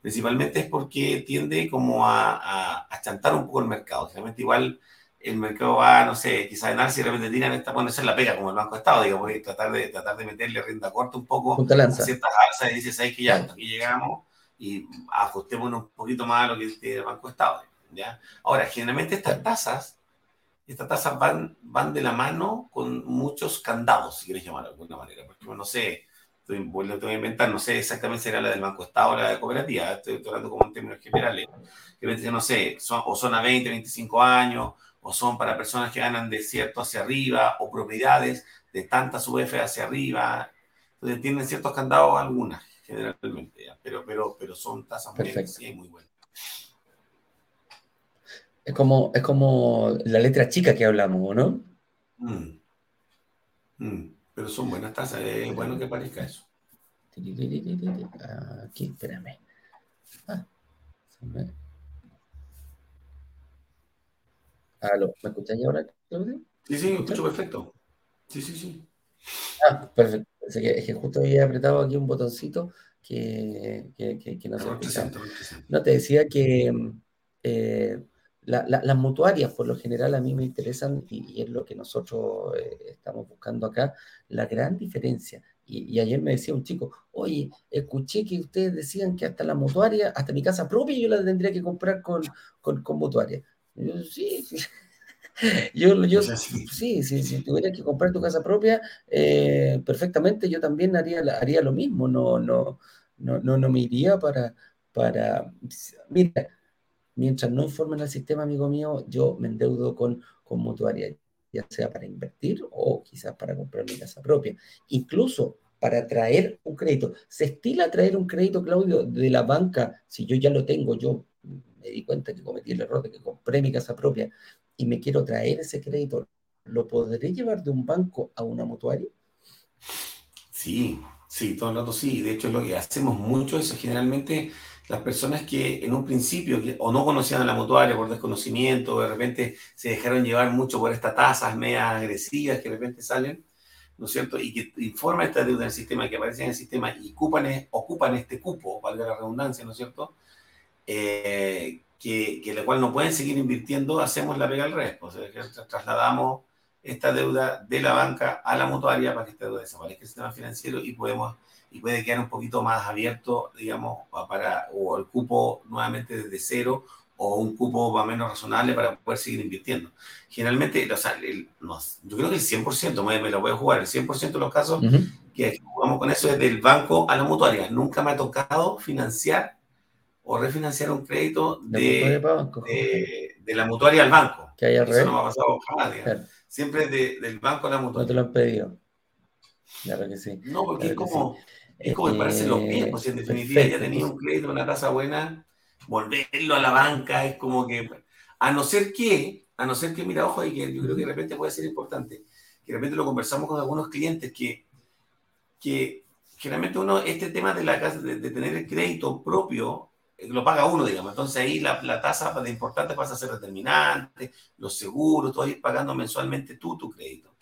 principalmente es porque tiende como a, a, a chantar un poco el mercado. Realmente igual el mercado va, no sé, quizás en de repente tiran esta, puede ser la pega como el Banco de Estado, digamos, y tratar de, tratar de meterle rienda corta un poco a ciertas alzas y dices, ¿sabes que ya aquí llegamos y ajustémonos un poquito más a lo que tiene el Banco de Estado? ¿ya? Ahora, generalmente estas tasas, estas tasas van, van de la mano con muchos candados, si quieres llamarlo de alguna manera, porque no sé, estoy, voy a inventar, no sé exactamente si era la del Banco Estado o la de cooperativa, estoy, hablando como en términos generales, que no sé, son, o son a 20, 25 años, o son para personas que ganan de cierto hacia arriba, o propiedades de tantas UF hacia arriba. Entonces tienen ciertos candados algunas, generalmente, Pero, pero, pero son tasas muy, muy buenas. Es como, es como la letra chica que hablamos, ¿no? Mm. Mm. Pero son buenas tasas, es bueno que parezca eso. Aquí, espérame. Ah, ¿Me escucháis ahora, Claudio? Sí, sí, escucho perfecto. Sí, sí, sí. Ah, perfecto. Es que, justo había apretado aquí un botoncito que, que, no se No, te decía que eh, las mutuarias, por lo general, a mí me interesan y, es lo que nosotros eh, estamos buscando acá, la gran diferencia. Y, ayer me decía un chico, oye, escuché que ustedes decían que hasta la mutuaria, hasta mi casa propia, yo la tendría que comprar con, con, con mutuaria. Yo, sí, Yo, yo sí, sí, si tuviera que comprar tu casa propia, eh, perfectamente yo también haría, haría lo mismo, no, no, no, no, no me iría para, para, mira, mientras no informen al sistema, amigo mío, yo me endeudo con, con mutuaria, ya sea para invertir o quizás para comprar mi casa propia. Incluso para traer un crédito. ¿Se estila traer un crédito, Claudio, de la banca? Si yo ya lo tengo, yo me di cuenta que cometí el error de que compré mi casa propia y me quiero traer ese crédito, ¿lo podré llevar de un banco a una mutuaria? Sí, sí, todo el rato sí. De hecho, lo que hacemos mucho es generalmente las personas que en un principio o no conocían a la mutuaria por desconocimiento, de repente se dejaron llevar mucho por estas tasas medias agresivas que de repente salen, ¿no es cierto? Y que informa esta deuda en el sistema, que aparecen en el sistema y ocupan, ocupan este cupo, valga la redundancia, ¿no es cierto? Eh, que, que, la cual no pueden seguir invirtiendo, hacemos la pega al resto. O sea, trasladamos esta deuda de la banca a la mutuaria para que esta deuda desaparezca el sistema financiero y podemos y puede quedar un poquito más abierto, digamos, para o el cupo nuevamente desde cero o un cupo más o menos razonable para poder seguir invirtiendo. Generalmente, o sea, yo creo que el 100%, me, me, lo voy a jugar, el 100% de los casos que jugamos con eso es del banco a la mutuaria. Nunca me ha tocado financiar o refinanciar un crédito de, de, la mutuaria al banco. Que Eso no me ha pasado jamás. Siempre del banco a la mutuaria. No te lo han pedido. Claro que sí. No, porque es como, es como me parece lo mismo. Si en definitiva ya tenía un crédito, una tasa buena, volverlo a la banca es como que. A no ser que, a no ser que, mira, ojo, y que yo creo que de repente puede ser importante, que de repente lo conversamos con algunos clientes que, que generalmente uno, este tema de, la casa, de tener el crédito propio, lo paga uno, digamos. Entonces ahí la, la tasa de importante pasa a ser determinante, los seguros, todo ir pagando mensualmente tú tu crédito.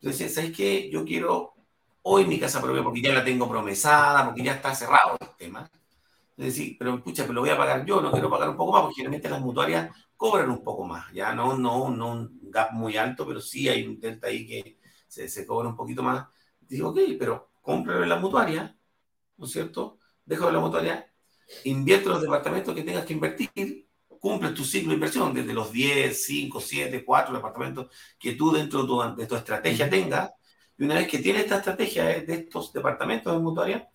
Entonces, ¿sabes qué? Yo quiero hoy mi casa propia porque ya la tengo promesada, porque ya está cerrado el tema. Es decir, pero pucha, pero lo voy a pagar yo, no quiero pagar un poco más, porque generalmente las mutuarias cobran un poco más, ya no, no, no un gap muy alto, pero sí hay un delta ahí que se, se cobra un poquito más. Digo, ok, pero cómpralo en la mutuaria, ¿no es cierto? Déjalo en la mutuaria, invierte los departamentos que tengas que invertir, cumple tu ciclo de inversión desde los 10, 5, 7, 4 departamentos que tú dentro de tu, de tu estrategia tengas. Y una vez que tienes esta estrategia de estos departamentos de mutuaria,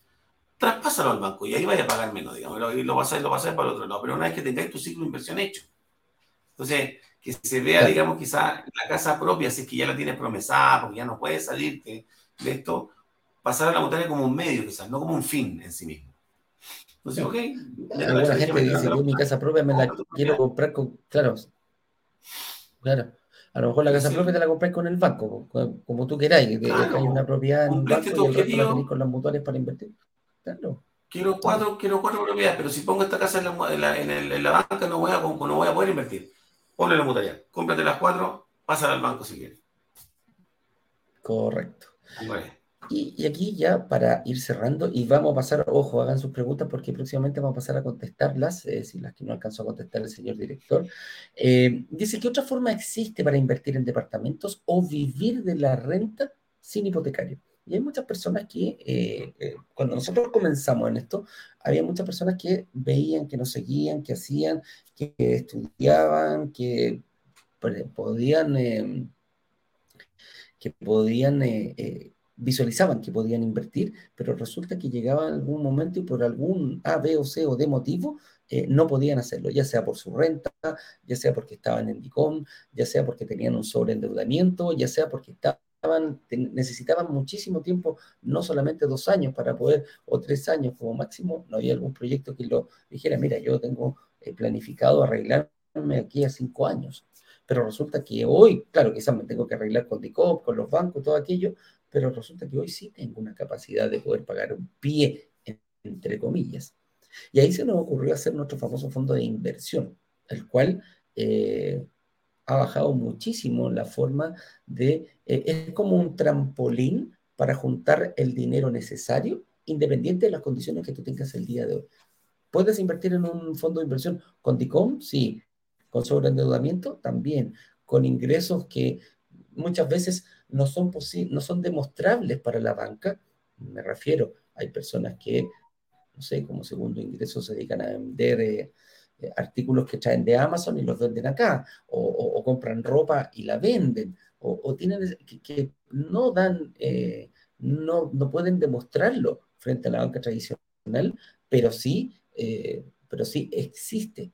traspásalo al banco y ahí vaya a pagar menos, digamos, y lo vas a, lo vas a para el otro lado. Pero una vez que tengáis tu ciclo de inversión hecho. Entonces, que se vea, digamos, quizá la casa propia, si es que ya la tienes promesada, porque ya no puedes salirte de esto, pasar a la montaña como un medio, quizás, no como un fin en sí mismo. Entonces, ok. Alguna gente dice, yo mi casa propia me la quiero comprar con, claro, claro. A lo mejor la casa propia te la compras con el banco, como tú queráis. Claro. Hay una propiedad en un banco y el resto la con las mutuales para invertir. Claro. Quiero cuatro, quiero cuatro propiedades, pero si pongo esta casa en la, en la, en la banca no voy, a, no voy a poder invertir. Ponle la mutual, cómprate las cuatro, pásala al banco si quieres. Correcto. Y, aquí ya para ir cerrando, y vamos a pasar, ojo, hagan sus preguntas porque próximamente vamos a pasar a contestarlas, eh, si las que no alcanzó a contestar el señor director. Eh, dice, ¿qué otra forma existe para invertir en departamentos o vivir de la renta sin hipotecario? Y hay muchas personas que, eh, cuando nosotros comenzamos en esto, había muchas personas que veían, que nos seguían, que hacían, que estudiaban, que podían, que podían visualizaban que podían invertir, pero resulta que llegaba algún momento y por algún A, B o C o D motivo eh, no podían hacerlo, ya sea por su renta, ya sea porque estaban en DICOM, ya sea porque tenían un sobreendeudamiento, ya sea porque estaban, necesitaban muchísimo tiempo, no solamente dos años para poder, o tres años como máximo, no había algún proyecto que lo dijera, mira, yo tengo eh, planificado arreglarme aquí a cinco años. Pero resulta que hoy, claro, quizás me tengo que arreglar con DICOM, con los bancos, todo aquello, pero resulta que hoy sí tengo una capacidad de poder pagar un pie, entre comillas. Y ahí se nos ocurrió hacer nuestro famoso fondo de inversión, el cual eh, ha bajado muchísimo la forma de, eh, es como un trampolín para juntar el dinero necesario, independiente de las condiciones que tú tengas el día de hoy. ¿Puedes invertir en un fondo de inversión con DICOM? Sí. ¿Con sobreendeudamiento? También. Con ingresos que muchas veces no son, no son demostrables para la banca. Me refiero, hay personas que, no sé, como segundo ingreso se dedican a vender eh, eh, artículos que traen de Amazon y los venden acá, o, compran ropa y la venden, o, tienen que, no dan, eh, no, no pueden demostrarlo frente a la banca tradicional, pero sí, pero sí existe.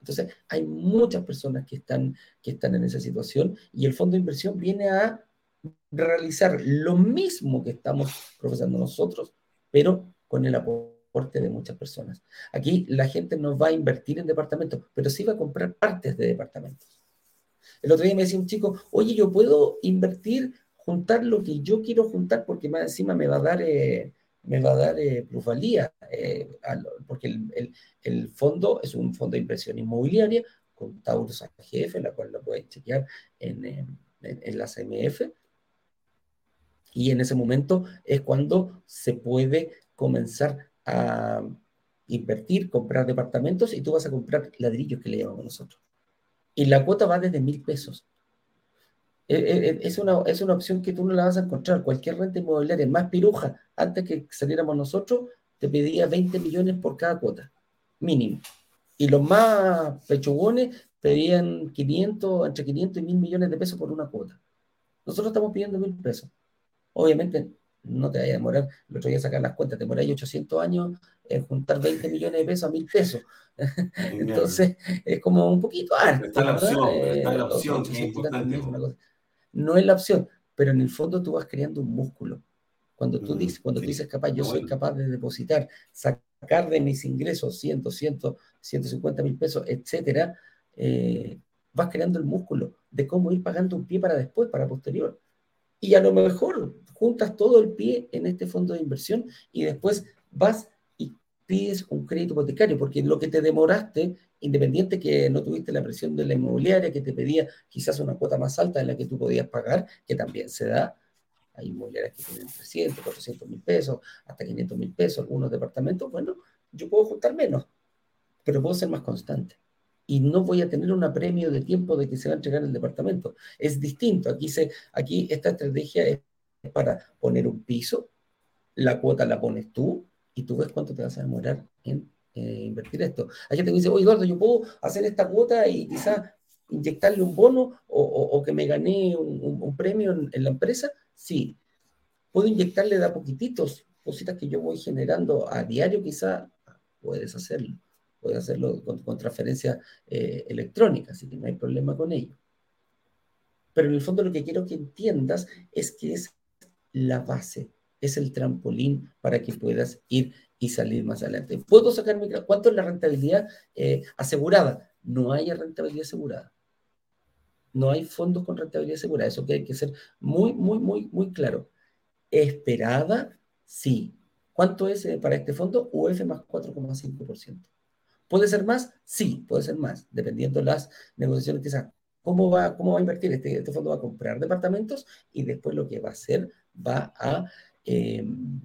Entonces, hay muchas personas que están, que están en esa situación y el fondo de inversión viene a realizar lo mismo que estamos profesando nosotros, pero con el aporte de muchas personas. Aquí la gente no va a invertir en departamentos, pero sí va a comprar partes de departamentos. El otro día me decía un chico, oye, yo puedo invertir, juntar lo que yo quiero juntar porque más encima me va a dar, eh, me va a dar eh, plusvalía, eh, porque el, fondo es un fondo de inversión inmobiliaria con Taurus AGF, la cual lo pueden chequear en, en, en y en ese momento es cuando se puede comenzar a invertir, comprar departamentos y tú vas a comprar ladrillos que le llamamos nosotros. Y la cuota va desde mil pesos. E, e, e, es una, es una opción que tú no la vas a encontrar. Cualquier renta inmobiliaria más piruja, antes que saliéramos nosotros, te pedía 20 millones por cada cuota, mínimo. Y los más pechugones pedían 500, entre 500 y 1000 millones de pesos por una cuota. Nosotros estamos pidiendo mil pesos. Obviamente no te vaya a demorar, el otro día sacar las cuentas, te demoráis 800 años en juntar 20 millones de pesos a mil pesos. Entonces, es como un poquito harto. Está la opción, está la opción, No es la opción, pero en el fondo tú vas creando un músculo. Cuando tú, mm, dices, cuando tú dices capaz, yo soy capaz de depositar, sacar de mis ingresos 100, 100, 150 mil pesos, etcétera, eh, vas creando el músculo de cómo ir pagando un pie para después, para posterior y a lo mejor juntas todo el pie en este fondo de inversión y después vas y pides un crédito hipotecario, porque lo que te demoraste, independiente que no tuviste la presión de la inmobiliaria que te pedía quizás una cuota más alta en la que tú podías pagar, que también se da, hay inmobiliarias que tienen 300, 400 mil pesos, hasta 500 mil pesos, algunos departamentos, bueno, yo puedo juntar menos, pero puedo ser más constante. Y no voy a tener un apremio de tiempo de que se va a entregar el departamento. Es distinto. Aquí, se, aquí esta estrategia es para poner un piso, la cuota la pones tú y tú ves cuánto te vas a demorar en eh, invertir esto. Hay gente que dice, oye Eduardo, yo puedo hacer esta cuota y quizás inyectarle un bono o, que me gané un, premio en, la empresa. Sí, puedo inyectarle de a poquititos, cositas que yo voy generando a diario quizás, puedes hacerlo. Puedes hacerlo con, transferencia eh, electrónica, así que no hay problema con ello. Pero en el fondo lo que quiero que entiendas es que es la base, es el trampolín para que puedas ir y salir más adelante. ¿Puedo sacar. ¿Cuánto es la rentabilidad eh, asegurada? No hay rentabilidad asegurada. No hay fondos con rentabilidad asegurada. Eso que hay que ser muy, muy, muy, muy claro. Esperada, sí. ¿Cuánto es eh, para este fondo? UF más 4,5%. ¿Puede ser más? Sí, puede ser más, dependiendo de las negociaciones que. ¿Cómo va, ¿Cómo va a invertir? Este, este fondo va a comprar departamentos y después lo que va a hacer va a... Em,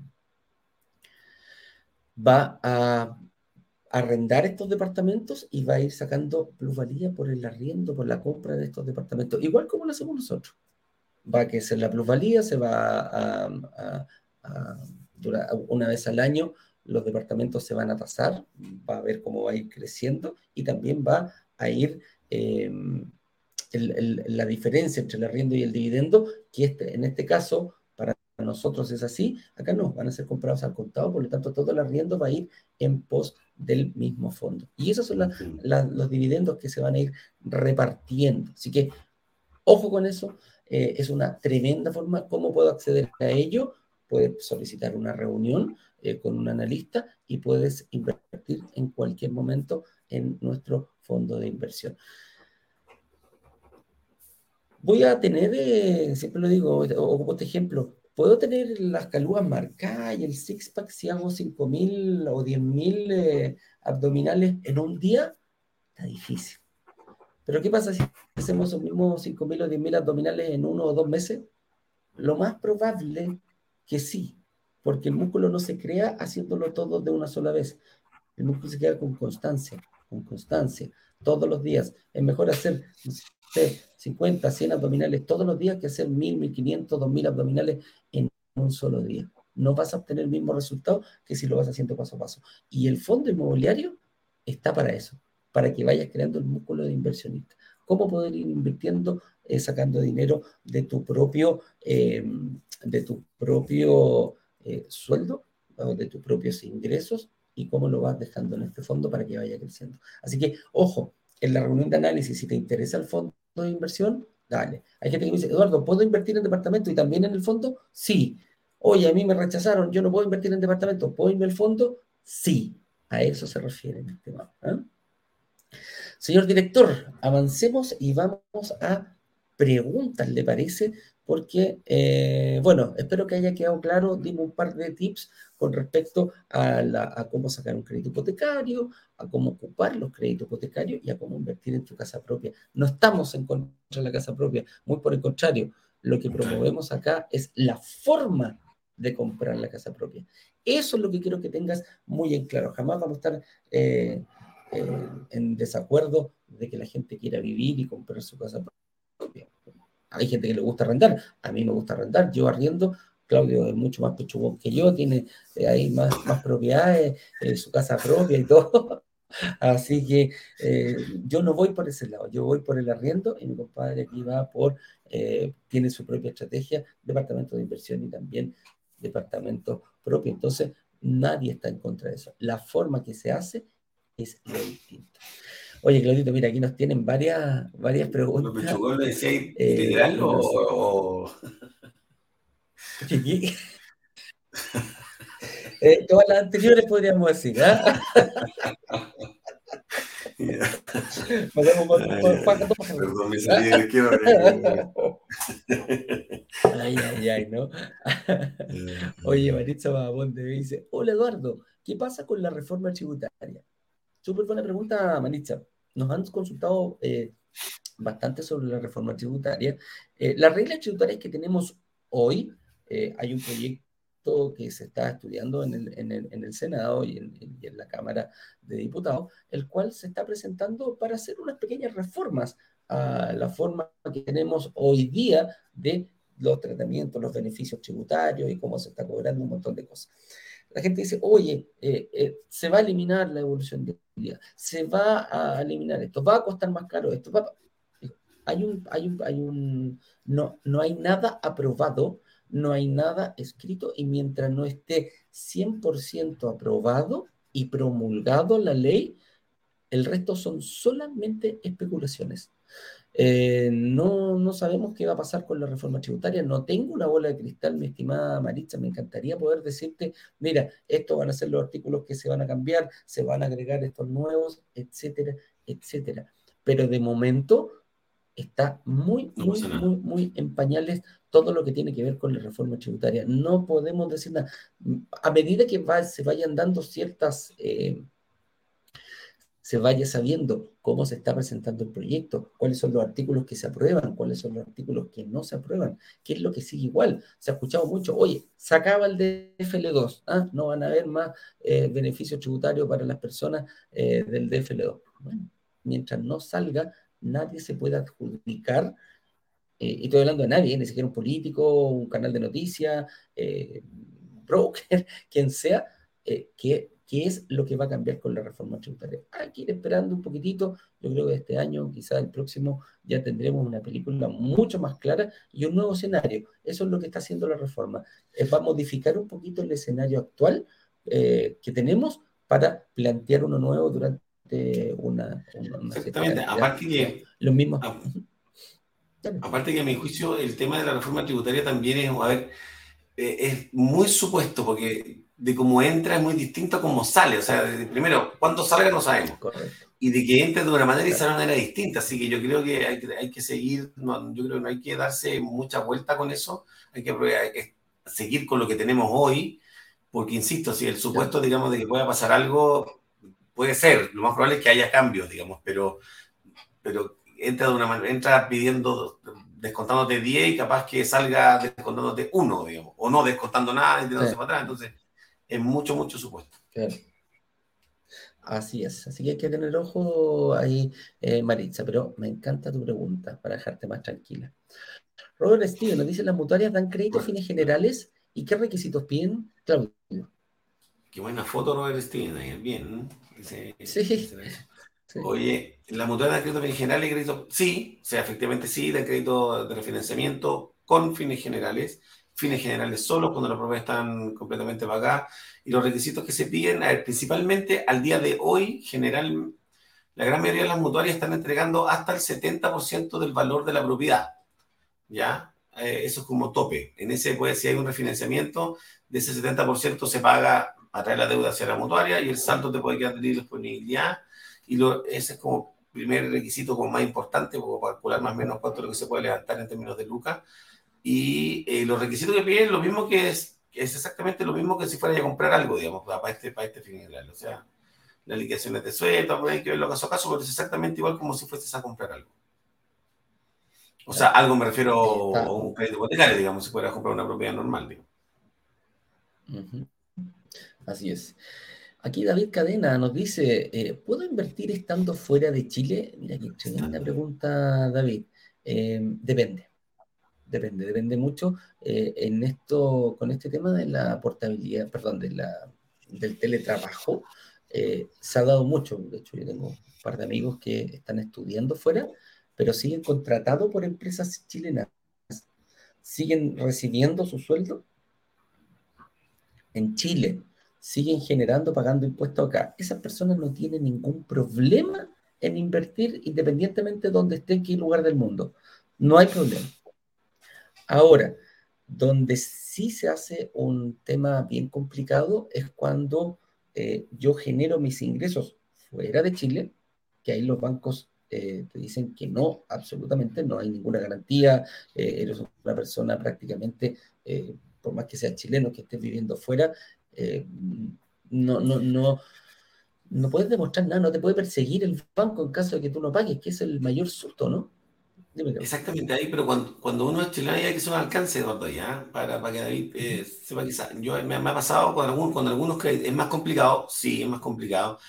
va a arrendar estos departamentos y va a ir sacando plusvalía por el arriendo, por la compra de estos departamentos, igual como lo hacemos nosotros. Va a crecer la plusvalía, se va a, una vez al año los departamentos se van a tasar, va a ver cómo va a ir creciendo y también va a ir em, la diferencia entre el arriendo y el dividendo, que este, en este caso nosotros es así, acá no, van a ser comprados al contado, por lo tanto todo el arriendo va a ir en pos del mismo fondo. Y esos son los dividendos que se van a ir repartiendo. Así que, ojo con eso, eh, es una tremenda forma. ¿Cómo puedo acceder a ello? Puedes solicitar una reunión eh, con un analista y puedes invertir en cualquier momento en nuestro fondo de inversión. Voy a tener, eh, siempre lo digo, ocupo este ejemplo, ¿Puedo tener las calúas marcadas y el six-pack si hago 5.000 o 10.000 eh, abdominales en un día? Está difícil. Pero ¿qué pasa si hacemos los mismos 5.000 o 10.000 abdominales en uno o dos meses? Lo más probable que sí, porque el músculo no se crea haciéndolo todo de una sola vez. El músculo se crea con constancia, con constancia, todos los días. Es mejor hacer 50, 100 abdominales todos los días que hacer 1000, 1500, 2000 abdominales en un solo día. No vas a obtener el mismo resultado que si lo vas haciendo paso a paso. Y el fondo inmobiliario está para eso, para que vayas creando el músculo de inversionista. ¿Cómo poder ir invirtiendo, eh, sacando dinero de tu propio, em, de tu propio eh, sueldo, de tus propios ingresos y cómo lo vas dejando en este fondo para que vaya creciendo? Así que, ojo, en la reunión de análisis, si te interesa el fondo, de inversión? Dale. Hay gente que me dice, Eduardo, ¿puedo invertir en departamento y también en el fondo? Sí. Oye, a mí me rechazaron, yo no puedo invertir en departamento, ¿puedo en el fondo? Sí. A eso se refiere este tema. ¿eh? Señor director, avancemos y vamos a preguntas, ¿le parece? porque, eh, bueno, espero que haya quedado claro, dimos un par de tips con respecto a, cómo sacar un crédito hipotecario, a cómo ocupar los créditos hipotecarios y a cómo invertir en tu casa propia. No estamos en contra de la casa propia, muy por el contrario, lo que promovemos acá es la forma de comprar la casa propia. Eso es lo que quiero que tengas muy en claro. Jamás vamos a estar eh, eh, en desacuerdo de que la gente quiera vivir y comprar su casa propia hay gente que le gusta arrendar, a mí me gusta arrendar, yo arriendo, Claudio es mucho más pechugón que yo, tiene eh, ahí más, propiedades, eh, su casa propia y todo. Así que eh, yo no voy por ese lado, yo voy por el arriendo y mi compadre aquí va por, tiene su propia estrategia, departamento de inversión y también departamento propio. Entonces, nadie está en contra de eso. La forma que se hace es lo distinto. Oye, Claudito, mira, aquí nos tienen varias, varias preguntas. ¿Los le decía eh, o...? eh, todas las anteriores podríamos decir, ¿ah? Perdón, me salí del Ay, ay, ay, ¿no? Oye, Maritza Babonde dice, hola Eduardo, ¿qué pasa con la reforma tributaria? Súper buena pregunta, Maritza nos han consultado eh, bastante sobre la reforma tributaria. Eh, las reglas tributarias que tenemos hoy, eh, hay un proyecto que se está estudiando en el, en el, en el Senado y en, y en, la Cámara de Diputados, el cual se está presentando para hacer unas pequeñas reformas a la forma que tenemos hoy día de los tratamientos, los beneficios tributarios y cómo se está cobrando un montón de cosas. La gente dice, oye, eh, eh, se va a eliminar la evolución de día, se va a eliminar esto, va a costar más caro esto. Hay un, hay un, hay un, no, no hay nada aprobado, no hay nada escrito y mientras no esté 100% aprobado y promulgado la ley, el resto son solamente especulaciones. Eh, no, no sabemos qué va a pasar con la reforma tributaria. No tengo una bola de cristal, mi estimada Maritza. Me encantaría poder decirte, mira, estos van a ser los artículos que se van a cambiar, se van a agregar estos nuevos, etcétera, etcétera. Pero de momento está muy, muy, muy, muy en pañales todo lo que tiene que ver con la reforma tributaria. No podemos decir nada. A medida que se vayan dando ciertas... Eh, se vaya sabiendo cómo se está presentando el proyecto, cuáles son los artículos que se aprueban, cuáles son los artículos que no se aprueban, qué es lo que sigue igual. Se ha escuchado mucho, oye, se acaba el DFL2, ¿ah? no van a haber más eh, beneficios tributarios para las personas eh, del DFL2. Bueno, mientras no salga, nadie se puede adjudicar, eh, y estoy hablando de nadie, ni siquiera un político, un canal de noticias, broker, quien sea, que qué es lo que va a cambiar con la reforma tributaria. Hay que ir esperando un poquitito. Yo creo que este año, quizás el próximo, ya tendremos una película mucho más clara y un nuevo escenario. Eso es lo que está haciendo la reforma. va a modificar un poquito el escenario actual eh, que tenemos para plantear uno nuevo durante una... Exactamente, aparte que... Los mismos... aparte que a mi juicio el tema de la reforma tributaria también es, a ver, eh, es muy supuesto porque de cómo entra es muy distinto a cómo sale. O sea, primero, cuándo salga no sabemos. Y de que entre de una manera y salga de una manera distinta. Así que yo creo que hay que, hay que seguir, no, yo creo que no hay que darse mucha vuelta con eso. Hay que, seguir con lo que tenemos hoy. Porque, insisto, si el supuesto, digamos, de que pueda pasar algo, puede ser. Lo más probable es que haya cambios, digamos, pero, pero entra, de una manera, entra pidiendo descontándote 10 y capaz que salga descontándote 1, digamos, o no descontando nada y para atrás. Entonces, es mucho, mucho supuesto. Así es, así que hay que tener ojo ahí, eh, Maritza, pero me encanta tu pregunta para dejarte más tranquila. Robert Steven nos dice, ¿las mutuarias dan crédito a fines generales y qué requisitos piden? Claudio. Qué buena foto, Robert Steven, bien. sí. Oye, ¿la mutuaria dan crédito a fines generales y crédito? Sí, o sea, efectivamente sí, dan crédito de refinanciamiento con fines generales fines generales solo, cuando las propiedades están completamente pagadas. Y los requisitos que se piden, principalmente al día de hoy, general, la gran mayoría de las mutuarias están entregando hasta el 70% del valor de la propiedad. ¿Ya? Eh, eso es como tope. En ese, pues, si hay un refinanciamiento, de ese 70% se paga a traer la deuda hacia la mutuaria y el saldo te puede quedar de disponibilidad. Y lo, ese es como primer requisito como más importante, para calcular más o menos cuánto es lo que se puede levantar en términos de lucas y eh, los requisitos que piden lo mismo que es, es exactamente lo mismo que si fuera a comprar algo, digamos, para este, para este fin general. O sea, las liquidaciones de sueldo, pues, hay que verlo caso a caso, pero es exactamente igual como si fueses a comprar algo. O sea, algo me refiero a un crédito hipotecario, digamos, si fuera a comprar una propiedad normal, digamos. Así es. Aquí David Cadena nos dice, eh, ¿puedo invertir estando fuera de Chile? Mira, aquí tremenda pregunta, David. Eh, depende depende, depende mucho eh, en esto, con este tema de la portabilidad, perdón, de la, del teletrabajo, eh, se ha dado mucho. De hecho, yo tengo un par de amigos que están estudiando fuera, pero siguen contratados por empresas chilenas, siguen recibiendo su sueldo en Chile, siguen generando, pagando impuestos acá. Esas personas no tienen ningún problema en invertir independientemente de donde esté, en qué lugar del mundo. No hay problema. Ahora, donde sí se hace un tema bien complicado es cuando eh, yo genero mis ingresos fuera de Chile, que ahí los bancos eh, te dicen que no, absolutamente, no hay ninguna garantía, eh, eres una persona prácticamente, por más que sea chileno, que estés viviendo fuera, no, no, no, no puedes demostrar nada, no te puede perseguir el banco en caso de que tú no pagues, que es el mayor susto, ¿no? Exactamente ahí, pero cuando, cuando, uno es chileno hay que hacer un alcance, Eduardo, ya, para, para que David eh, sepa quizás. Yo me, me, ha pasado con, algún, con algunos que es más complicado, sí, es más complicado.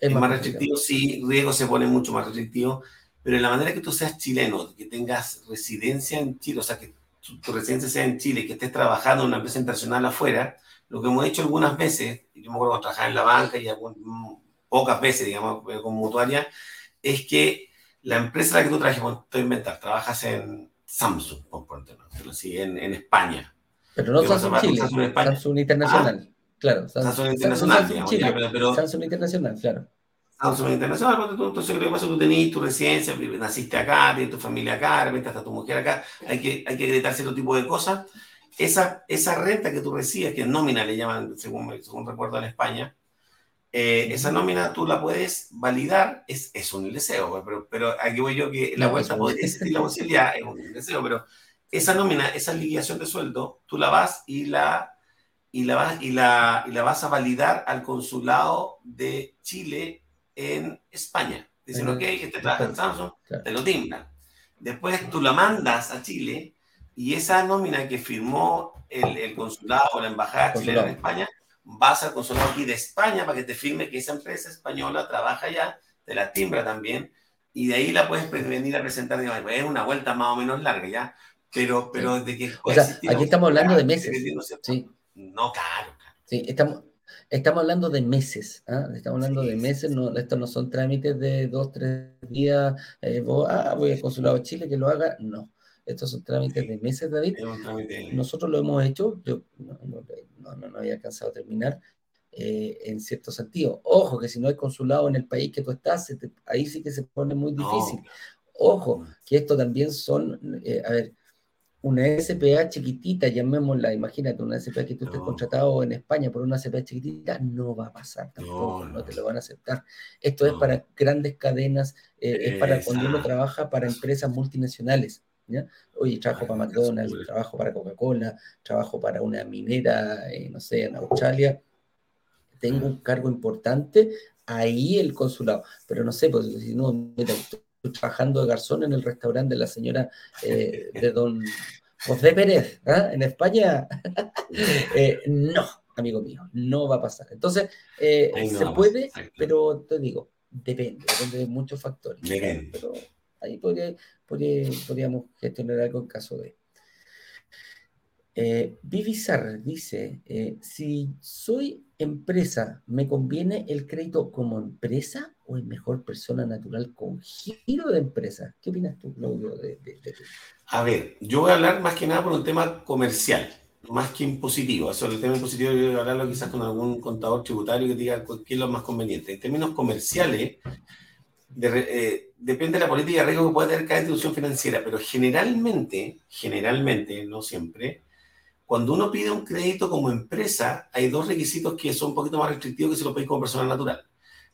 Es, más, restrictivo, sí, riesgo se pone mucho más restrictivo, pero en la manera que tú seas chileno, que tengas residencia en Chile, o sea, que tu, tu residencia sea en Chile, que estés trabajando en una empresa internacional afuera, lo que hemos hecho algunas veces, yo me acuerdo cuando trabajaba en la banca y algún, pocas veces, digamos, como mutuaria, es que la empresa a la que tú trabajas, te voy a inventar, trabajas en Samsung, por así, en, en España. Pero no Samsung Chile, Samsung, Samsung Internacional. Ah, claro, Samsung, Internacional, Samsung, Chile, pero, Samsung Internacional, claro. Samsung Internacional, porque tú, entonces lo que pasa tú tenés tu residencia, naciste acá, tienes tu familia acá, de hasta tu mujer acá, hay que, hay que acreditar cierto tipo de cosas. Esa, esa renta que tú recibes, que es nómina, le llaman, según, según recuerdo en España, eh, esa nómina tú la puedes validar, es, es un deseo, pero, pero aquí voy yo que la vuelta podría existir la posibilidad, es un deseo, pero esa nómina, esa liquidación de sueldo, tú la vas y la, y la, vas, y la, y la vas a validar al consulado de Chile en España. Dicen, ok, que te trabaja en Samsung, te lo timbran. Después tú la mandas a Chile y esa nómina que firmó el, el consulado o la embajada chilena en España vas al consulado aquí de España para que te firme que esa empresa española trabaja allá, te la timbra también, y de ahí la puedes venir a presentar. Digamos, es una vuelta más o menos larga ya, pero, pero de que... O sea, aquí estamos hablando de meses. sí. No, claro, Sí, estamos, estamos hablando de meses, ¿ah? estamos hablando de meses, no, estos no son trámites de dos, tres días, eh, ah, voy al consulado de Chile que lo haga, no. Estos son trámites de meses, David. Nosotros lo hemos hecho, yo no, no, había alcanzado a terminar, eh, en cierto sentido. Ojo, que si no hay consulado en el país que tú estás, ahí sí que se pone muy difícil. Ojo, que esto también son, eh, a ver, una SPA chiquitita, llamémosla, imagínate, una SPA que tú estés contratado en España por una SPA chiquitita, no va a pasar tampoco, no, te lo van a aceptar. Esto es para grandes cadenas, eh, es para cuando uno trabaja para empresas multinacionales. Oye, trabajo para McDonald's, trabajo para Coca-Cola, trabajo para una minera, eh, no sé, en Australia. Tengo un cargo importante, ahí el consulado. Pero no sé, pues si no, estoy trabajando de garzón en el restaurante de la señora eh, de don José Pérez, ¿ah? en España. Eh, no, amigo mío, no va a pasar. Entonces, se puede, pero te digo, depende, depende de muchos factores. Pero ahí podría, podríamos gestionar algo en caso de. Eh, dice, eh, si soy empresa, ¿me conviene el crédito como empresa o es mejor persona natural con giro de empresa? ¿Qué opinas tú, Claudio? De, A ver, yo voy a hablar más que nada por un tema comercial, más que impositivo. Sobre el tema impositivo yo voy a hablarlo quizás con algún contador tributario que diga qué es lo más conveniente. En términos comerciales, eh, depende de la política de riesgo que puede tener cada institución financiera, pero generalmente, generalmente, no siempre, cuando uno pide un crédito como empresa, hay dos requisitos que son un poquito más restrictivos que si lo pedís como persona natural.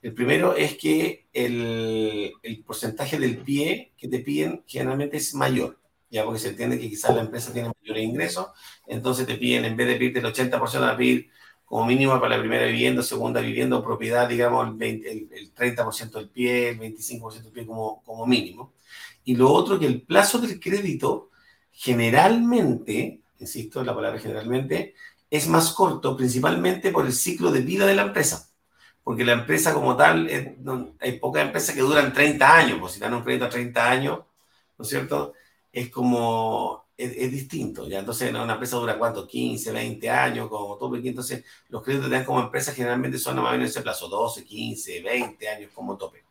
El primero es que el, el, porcentaje del pie que te piden generalmente es mayor, ya porque se entiende que quizás la empresa tiene mayores ingresos, entonces te piden, en vez de pedirte el 80%, a pedir como mínimo para la primera vivienda, segunda vivienda o propiedad, digamos, el, 20, el, 30% del pie, el 25% del pie como, como mínimo. Y lo otro, que el plazo del crédito generalmente, insisto en la palabra generalmente, es más corto, principalmente por el ciclo de vida de la empresa. Porque la empresa como tal, hay pocas empresas que duran 30 años, pues si dan un crédito a 30 años, ¿no es cierto? Es como es, distinto. ¿ya? Entonces, una empresa dura cuánto, 15, 20 años, como tope. Entonces, los créditos dan como empresa generalmente son más o menos ese plazo, 12, 15, 20 años como tope.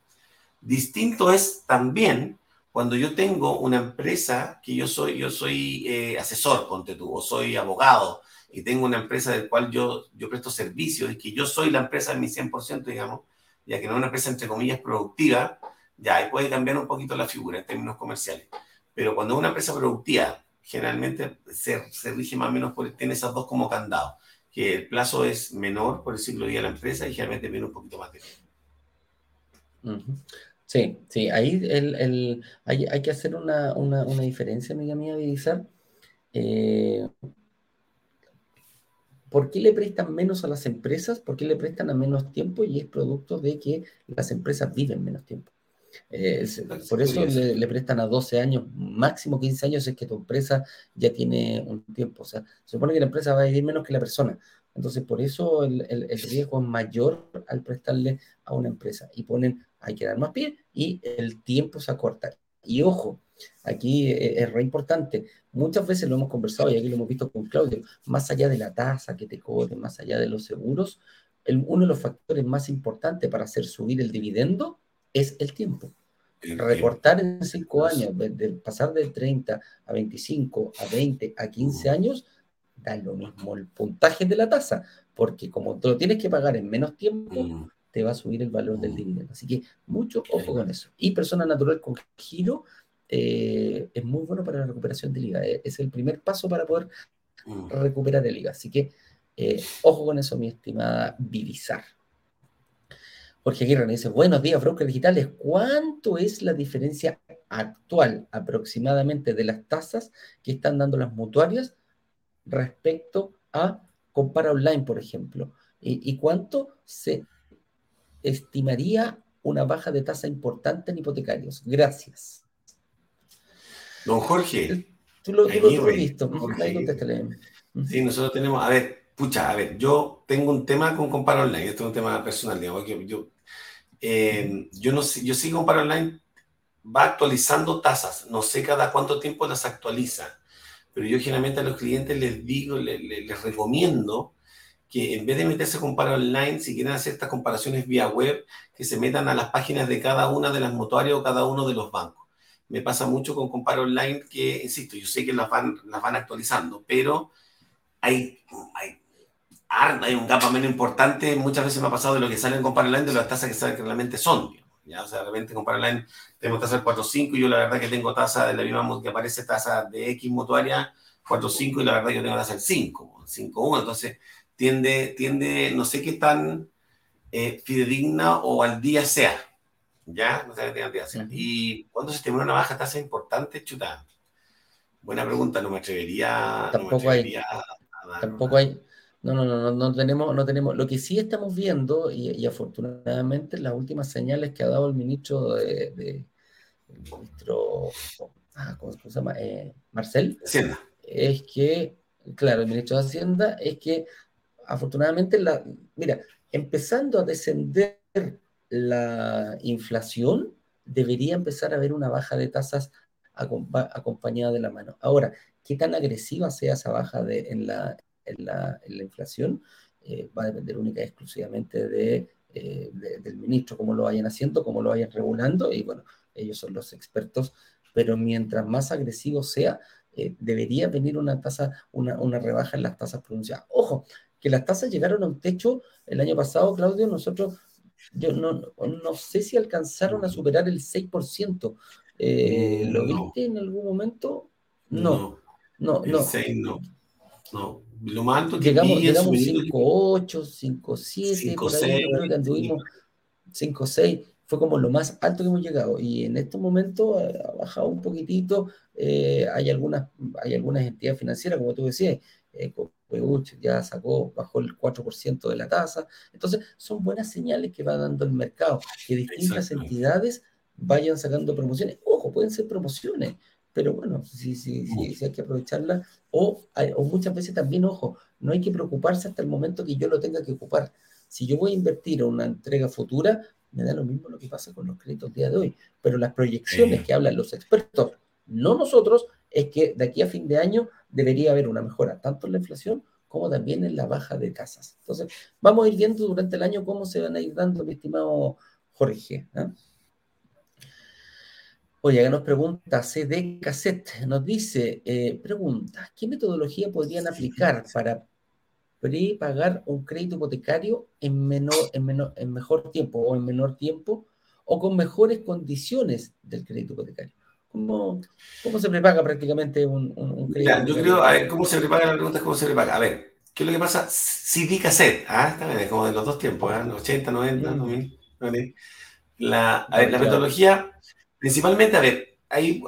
Distinto es también cuando yo tengo una empresa que yo soy, yo soy eh, asesor, ponte tú, o soy abogado, y tengo una empresa del cual yo, yo presto servicios, y que yo soy la empresa en mi 100%, digamos, ya que no es una empresa, entre comillas, productiva, ya ahí puede cambiar un poquito la figura en términos comerciales. Pero cuando es una empresa productiva, generalmente se, rige más o menos por, tiene esas dos como candado, que el plazo es menor por el ciclo de vida de la empresa y generalmente viene un poquito más de Sí, sí, ahí el, el, hay, hay, que hacer una, una, una, diferencia, amiga mía, Vidizar. Eh, ¿Por qué le prestan menos a las empresas? ¿Por qué le prestan a menos tiempo? Y es producto de que las empresas viven menos tiempo. Eh, por eso le, prestan a 12 años, máximo 15 años es que tu empresa ya tiene un tiempo. O sea, se supone que la empresa va a vivir menos que la persona. Entonces, por eso el, riesgo es mayor al prestarle a una empresa. Y ponen, hay que dar más pie y el tiempo se acorta. Y ojo, aquí e, es re importante. Muchas veces lo hemos conversado y aquí lo hemos visto con Claudio. Más allá de la tasa que te cobre, más allá de los seguros, uno de los factores más importantes para hacer subir el dividendo es el tiempo. Recortar en cinco años, de, pasar de 30 a 25, a 20, a 15 años, da lo mismo el puntaje de la tasa, porque como te lo tienes que pagar en menos tiempo, te va a subir el valor del dividendo. Así que mucho ojo con eso. Y persona natural con giro eh, es muy bueno para la recuperación de liga. Eh, es el primer paso para poder recuperar el liga. Así que eh, ojo con eso, mi estimada Vilizar. Jorge Aguirre me dice, buenos días, brokers digitales. ¿Cuánto es la diferencia actual aproximadamente de las tasas que están dando las mutuarias respecto a Compara Online, por ejemplo? ¿Y, cuánto se estimaría una baja de tasa importante en hipotecarios? Gracias. Don Jorge. Tú lo, has visto. Sí, nosotros tenemos, a ver, pucha, a ver, yo tengo un tema con Compara Online, esto es un tema personal, digamos, que yo, eh, yo no sé, yo sí Compara Online va actualizando tasas, no sé cada cuánto tiempo las actualiza, pero yo generalmente a los clientes les digo, les, recomiendo que en vez de meterse a Compara Online, si quieren hacer estas comparaciones vía web, que se metan a las páginas de cada una de las mutuarias o cada uno de los bancos. Me pasa mucho con Compara Online que, insisto, yo sé que las van, las van actualizando, pero hay, hay hay un gap menos importante. Muchas veces me ha pasado de lo que sale en Compare Online de las tasas que salen que realmente son. ¿ya? O sea, de repente Online tenemos tasa del 4.5 y yo la verdad que tengo tasa de la misma que aparece tasa de X mutuaria 4.5 y la verdad que yo tengo tasa del 5, 5.1. Entonces tiende, tiende, no sé qué tan eh, fidedigna o al día sea. ¿Ya? No sé qué día sea. Y cuando se estimula una baja tasa importante, chuta. Buena pregunta, no me atrevería. Tampoco hay. tampoco hay no, no, no, no, tenemos, no tenemos. Lo que sí estamos viendo, y, afortunadamente las últimas señales que ha dado el ministro de, el ministro, ah, ¿cómo se llama? Eh, Marcel, Hacienda. es que, claro, el ministro de Hacienda, es que afortunadamente, la, mira, empezando a descender la inflación, debería empezar a haber una baja de tasas acompañada de la mano. Ahora, ¿qué tan agresiva sea esa baja de, en, la, en la, inflación eh, va a depender única y exclusivamente eh, de, del ministro, cómo lo vayan haciendo, cómo lo vayan regulando, y bueno, ellos son los expertos, pero mientras más agresivo sea, eh, debería venir una tasa, una, una rebaja en las tasas pronunciadas. Ojo, que las tasas llegaron a un techo el año pasado, Claudio, nosotros, yo no, no sé si alcanzaron a superar el 6%. ¿Lo viste en algún momento? No, no, no. no. no. Lo más alto que llegamos, llegamos 5.8, 5.7, por ahí creo que anduvimos 5.6, fue como lo más alto que hemos llegado. Y en estos momentos ha bajado un poquitito. Eh, hay, algunas, hay algunas entidades financieras, como tú decías, eh, ya sacó, bajó el 4% de la tasa. Entonces, son buenas señales que va dando el mercado, que distintas entidades vayan sacando promociones. Ojo, pueden ser promociones, pero bueno, sí, sí, sí, sí hay que aprovecharla. O, o, muchas veces también, ojo, no hay que preocuparse hasta el momento que yo lo tenga que ocupar. Si yo voy a invertir en una entrega futura, me da lo mismo lo que pasa con los créditos día de hoy. Pero las proyecciones que hablan los expertos, no nosotros, es que de aquí a fin de año debería haber una mejora tanto en la inflación como también en la baja de tasas. Entonces, vamos a ir viendo durante el año cómo se van a ir dando, mi estimado Jorge. ¿eh? Oye, acá nos pregunta CD Cassette, nos dice, eh, pregunta, ¿qué metodología podrían aplicar para prepagar un crédito hipotecario en, menor, en, menor, en mejor tiempo o en menor tiempo o con mejores condiciones del crédito hipotecario? ¿Cómo, cómo se prepaga prácticamente un, un, crédito? yo creo, a ver, ¿cómo se prepaga? La pregunta es cómo se prepaga. A ver, ¿qué es lo que pasa? CD cassette, ah, bien, como de los dos tiempos, ¿eh? 80, 90, 2000, 2000. La, a ver, la metodología Principalmente, a ver, hay,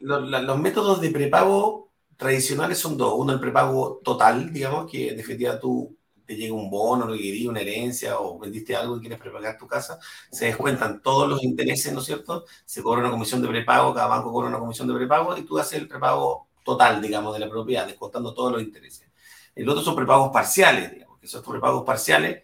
los, métodos de prepago tradicionales son dos. Uno, el prepago total, digamos, que en definitiva tú te llega un bono, requerí una herencia o vendiste algo y quieres prepagar tu casa, se descuentan todos los intereses, ¿no es cierto? Se cobra una comisión de prepago, cada banco cobra una comisión de prepago y tú haces el prepago total, digamos, de la propiedad, descontando todos los intereses. El otro son prepagos parciales, digamos, que esos prepagos parciales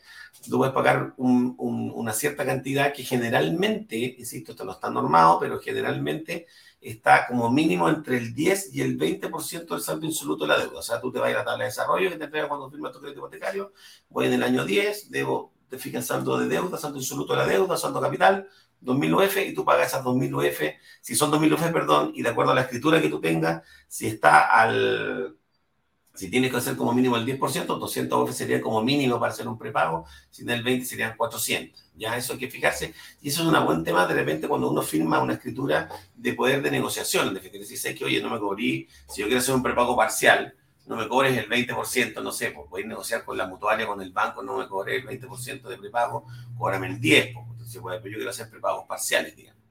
tú puedes pagar una cierta cantidad que generalmente, insisto, esto no está normado, pero generalmente está como mínimo entre el 10 y el 20% del saldo insoluto de la deuda. O sea, tú te vas a la tabla de desarrollo que te entrega cuando firmas tu crédito hipotecario, voy en el año 10, debo, te fijas saldo de deuda, saldo insoluto de la deuda, saldo capital, 2000 UF y tú pagas esas 2000 UF, si son 2000 UF, perdón, y de acuerdo a la escritura que tú tengas, si está al si tienes que hacer como mínimo el 10%, 200 UF sería como mínimo para hacer un prepago, si el 20 serían 400. Ya eso hay que fijarse. Y eso es un buen tema de repente cuando uno firma una escritura de poder de negociación. De que sé que, oye, no me cobrí, si yo quiero hacer un prepago parcial, no me cobres el 20%, no sé, pues voy a negociar con la mutuaria, con el banco, no me cobré el 20% de prepago, cóbrame el 10%. Pues, entonces, yo quiero hacer prepagos parciales, digamos.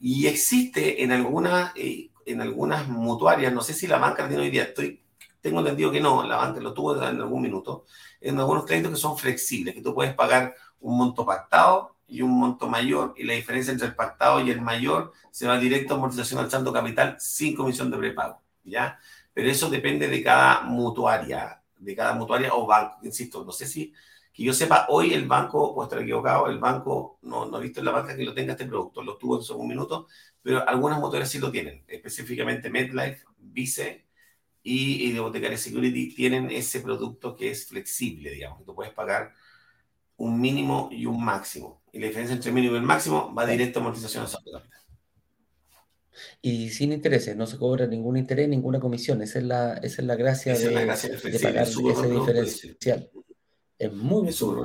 Y existe en algunas, eh, en algunas mutuarias, no sé si la banca tiene hoy día, estoy tengo entendido que no, la lo tuvo en algún minuto, en algunos créditos que son flexibles, que tú puedes pagar un monto pactado y un monto mayor, y la diferencia entre el pactado y el mayor se va directo a amortización al saldo capital sin comisión de prepago, ¿ya? Pero eso depende de cada mutuaria, de cada mutuaria o banco, insisto, no sé si, que yo sepa, hoy el banco, puede estar equivocado, el banco, no, no he visto en la banca que lo tenga este producto, lo tuvo en un minuto, pero algunas mutuarias sí lo tienen, específicamente MedLife, Vice, y, Hipotecaria Security tienen ese producto que es flexible, digamos, que tú puedes pagar un mínimo y un máximo. Y la diferencia entre el mínimo y el máximo va directo a amortización a saldo capital. Y sin intereses, no se cobra ningún interés, ninguna comisión. Esa es la, esa es la gracia, de, de, pagar ese diferencial. Es muy Eso,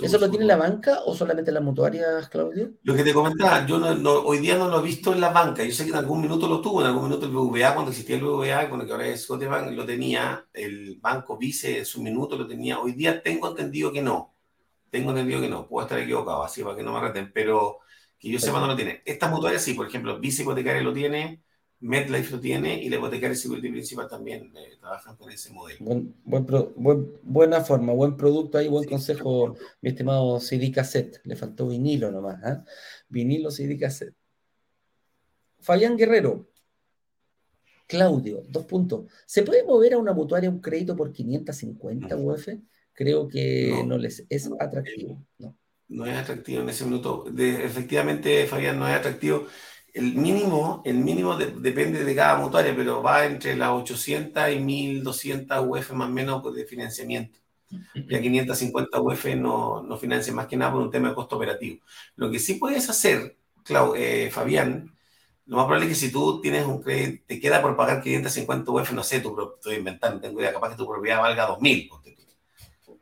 ¿Eso lo tiene la banca o solamente las mutuarias, Claudio? Lo que te comentaba, yo no, hoy día no lo he visto en la banca. Yo sé que en algún minuto lo tuvo, en algún minuto el BVA, cuando existía el BVA, con el que ahora es Scotiabank, lo tenía, el banco Vice en su minuto lo tenía. Hoy día tengo entendido que no. Tengo entendido que no. Puedo estar equivocado, así para que no me reten, pero que yo sepa no lo tiene. Estas mutuarias sí, por ejemplo, Vice Hipotecaria lo tiene, MedLife lo tiene y la hipotecaria Security Principal también eh, trabajan con ese modelo. Buen, buena forma, buen producto ahí, buen consejo, mi estimado CD Cassette. Le faltó vinilo nomás, ¿eh? Vinilo CD Cassette. Fabián Guerrero. Claudio, dos puntos. ¿Se puede mover a una mutuaria un crédito por 550 UF? Creo que no, les es atractivo. No. no es atractivo en ese minuto. efectivamente, Fabián, no es atractivo el mínimo, el mínimo depende de cada mutuaria, pero va entre las 800 y 1200 UF más o menos de financiamiento. Ya 550 UF no, no financia más que nada por un tema de costo operativo. Lo que sí puedes hacer, eh, Fabián, lo más probable es que si tú tienes un crédito, te queda por pagar 550 UF, no sé, tu, estoy inventando, tengo idea, capaz que tu propiedad valga 2000.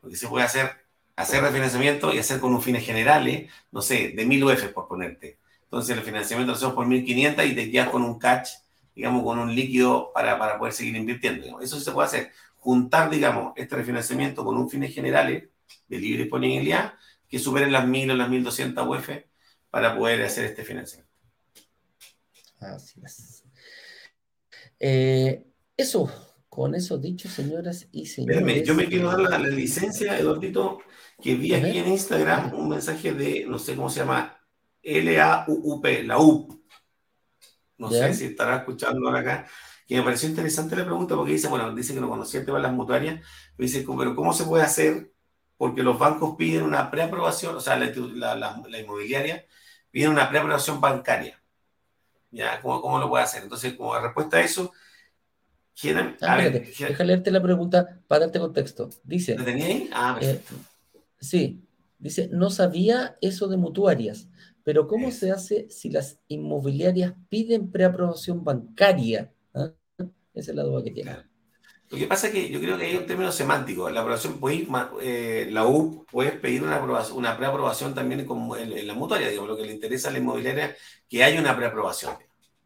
Lo que se puede hacer, hacer refinanciamiento y hacer con un fines generales, no sé, de 1000 UF por ponerte entonces el financiamiento lo hacemos por 1.500 y te quedas con un catch, digamos, con un líquido para, para poder seguir invirtiendo. Eso sí se puede hacer. Juntar, digamos, este refinanciamiento con un fines generales de libre disponibilidad que superen las 1.000 o las 1.200 UF para poder hacer este financiamiento. Así es. Eh, eso, con eso dicho, señoras y señores. yo me quiero dar la, licencia, Eduardito, que vi aquí en Instagram un mensaje de, no sé cómo se llama, L-A-U-U-P, la U. No sé si estará escuchando ahora acá. Que me pareció interesante la pregunta porque dice, bueno, dice que no conocía el tema de las mutuarias, pero dice, pero ¿cómo se puede hacer? Porque los bancos piden una preaprobación, o sea, la, la, inmobiliaria pide una preaprobación bancaria. ¿Ya? ¿Cómo, ¿Cómo, lo puede hacer? Entonces, como respuesta a eso, ¿quieren, ah, déjame leerte la pregunta para darte contexto. Dice. ¿Lo tenía ahí? Ah, eh, sí. Dice, no sabía eso de mutuarias. Pero ¿cómo se hace si las inmobiliarias piden preaprobación bancaria? ¿Ah? Esa es la duda que tiene. Lo que pasa es que yo creo que hay un término semántico. La aprobación, eh, la U puede pedir una, una preaprobación también en, la mutuaria. Digamos, lo que le interesa a la inmobiliaria que haya una preaprobación.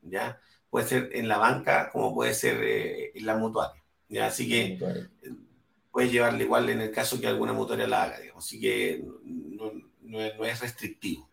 ¿ya? Puede ser en la banca como puede ser eh, en la mutuaria. ¿ya? Así que eh, puede llevarle igual en el caso que alguna mutuaria la haga. Digamos. Así que no es restrictivo.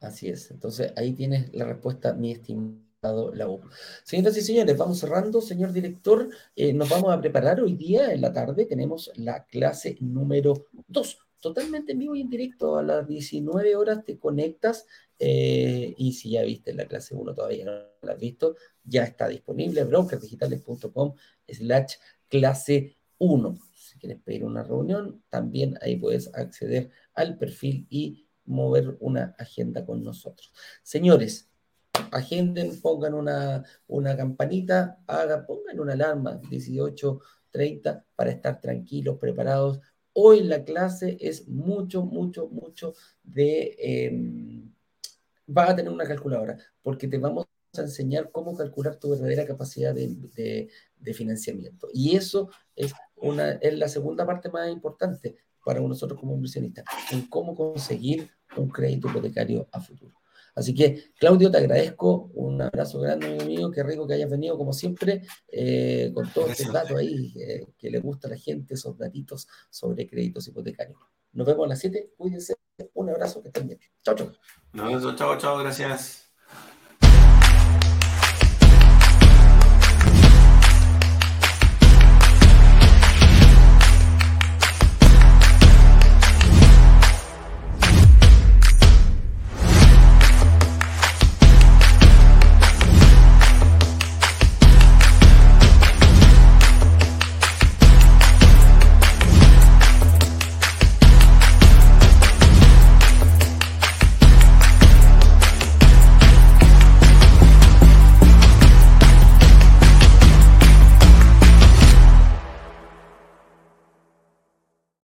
Así es. Entonces ahí tienes la respuesta, mi estimado la U. Señoras y señores, vamos cerrando. Señor director, eh, nos vamos a preparar hoy día en la tarde. Tenemos la clase número 2, totalmente en vivo y en directo. A las 19 horas te conectas eh, y si ya viste la clase 1, todavía no la has visto, ya está disponible brokersdigitales.com slash clase 1. Si quieres pedir una reunión, también ahí puedes acceder al perfil y mover una agenda con nosotros. Señores, agenden, pongan una, una campanita, hagan, pongan una alarma 18.30 para estar tranquilos, preparados. Hoy la clase es mucho, mucho, mucho de... Eh, a tener una calculadora, porque te vamos a enseñar cómo calcular tu verdadera capacidad de, de, financiamiento. Y eso es, una, es la segunda parte más importante para nosotros como inversionistas, en cómo conseguir un crédito hipotecario a futuro. Así que, Claudio, te agradezco. Un abrazo grande, amigo mío. Qué rico que hayas venido, como siempre, eh, con todos estos datos ahí eh, que le gusta a la gente, esos datitos sobre créditos hipotecarios. Nos vemos a las 7. Cuídense. Un abrazo, que estén bien. Chao, chao. Nos vemos. Chao, chao. Gracias.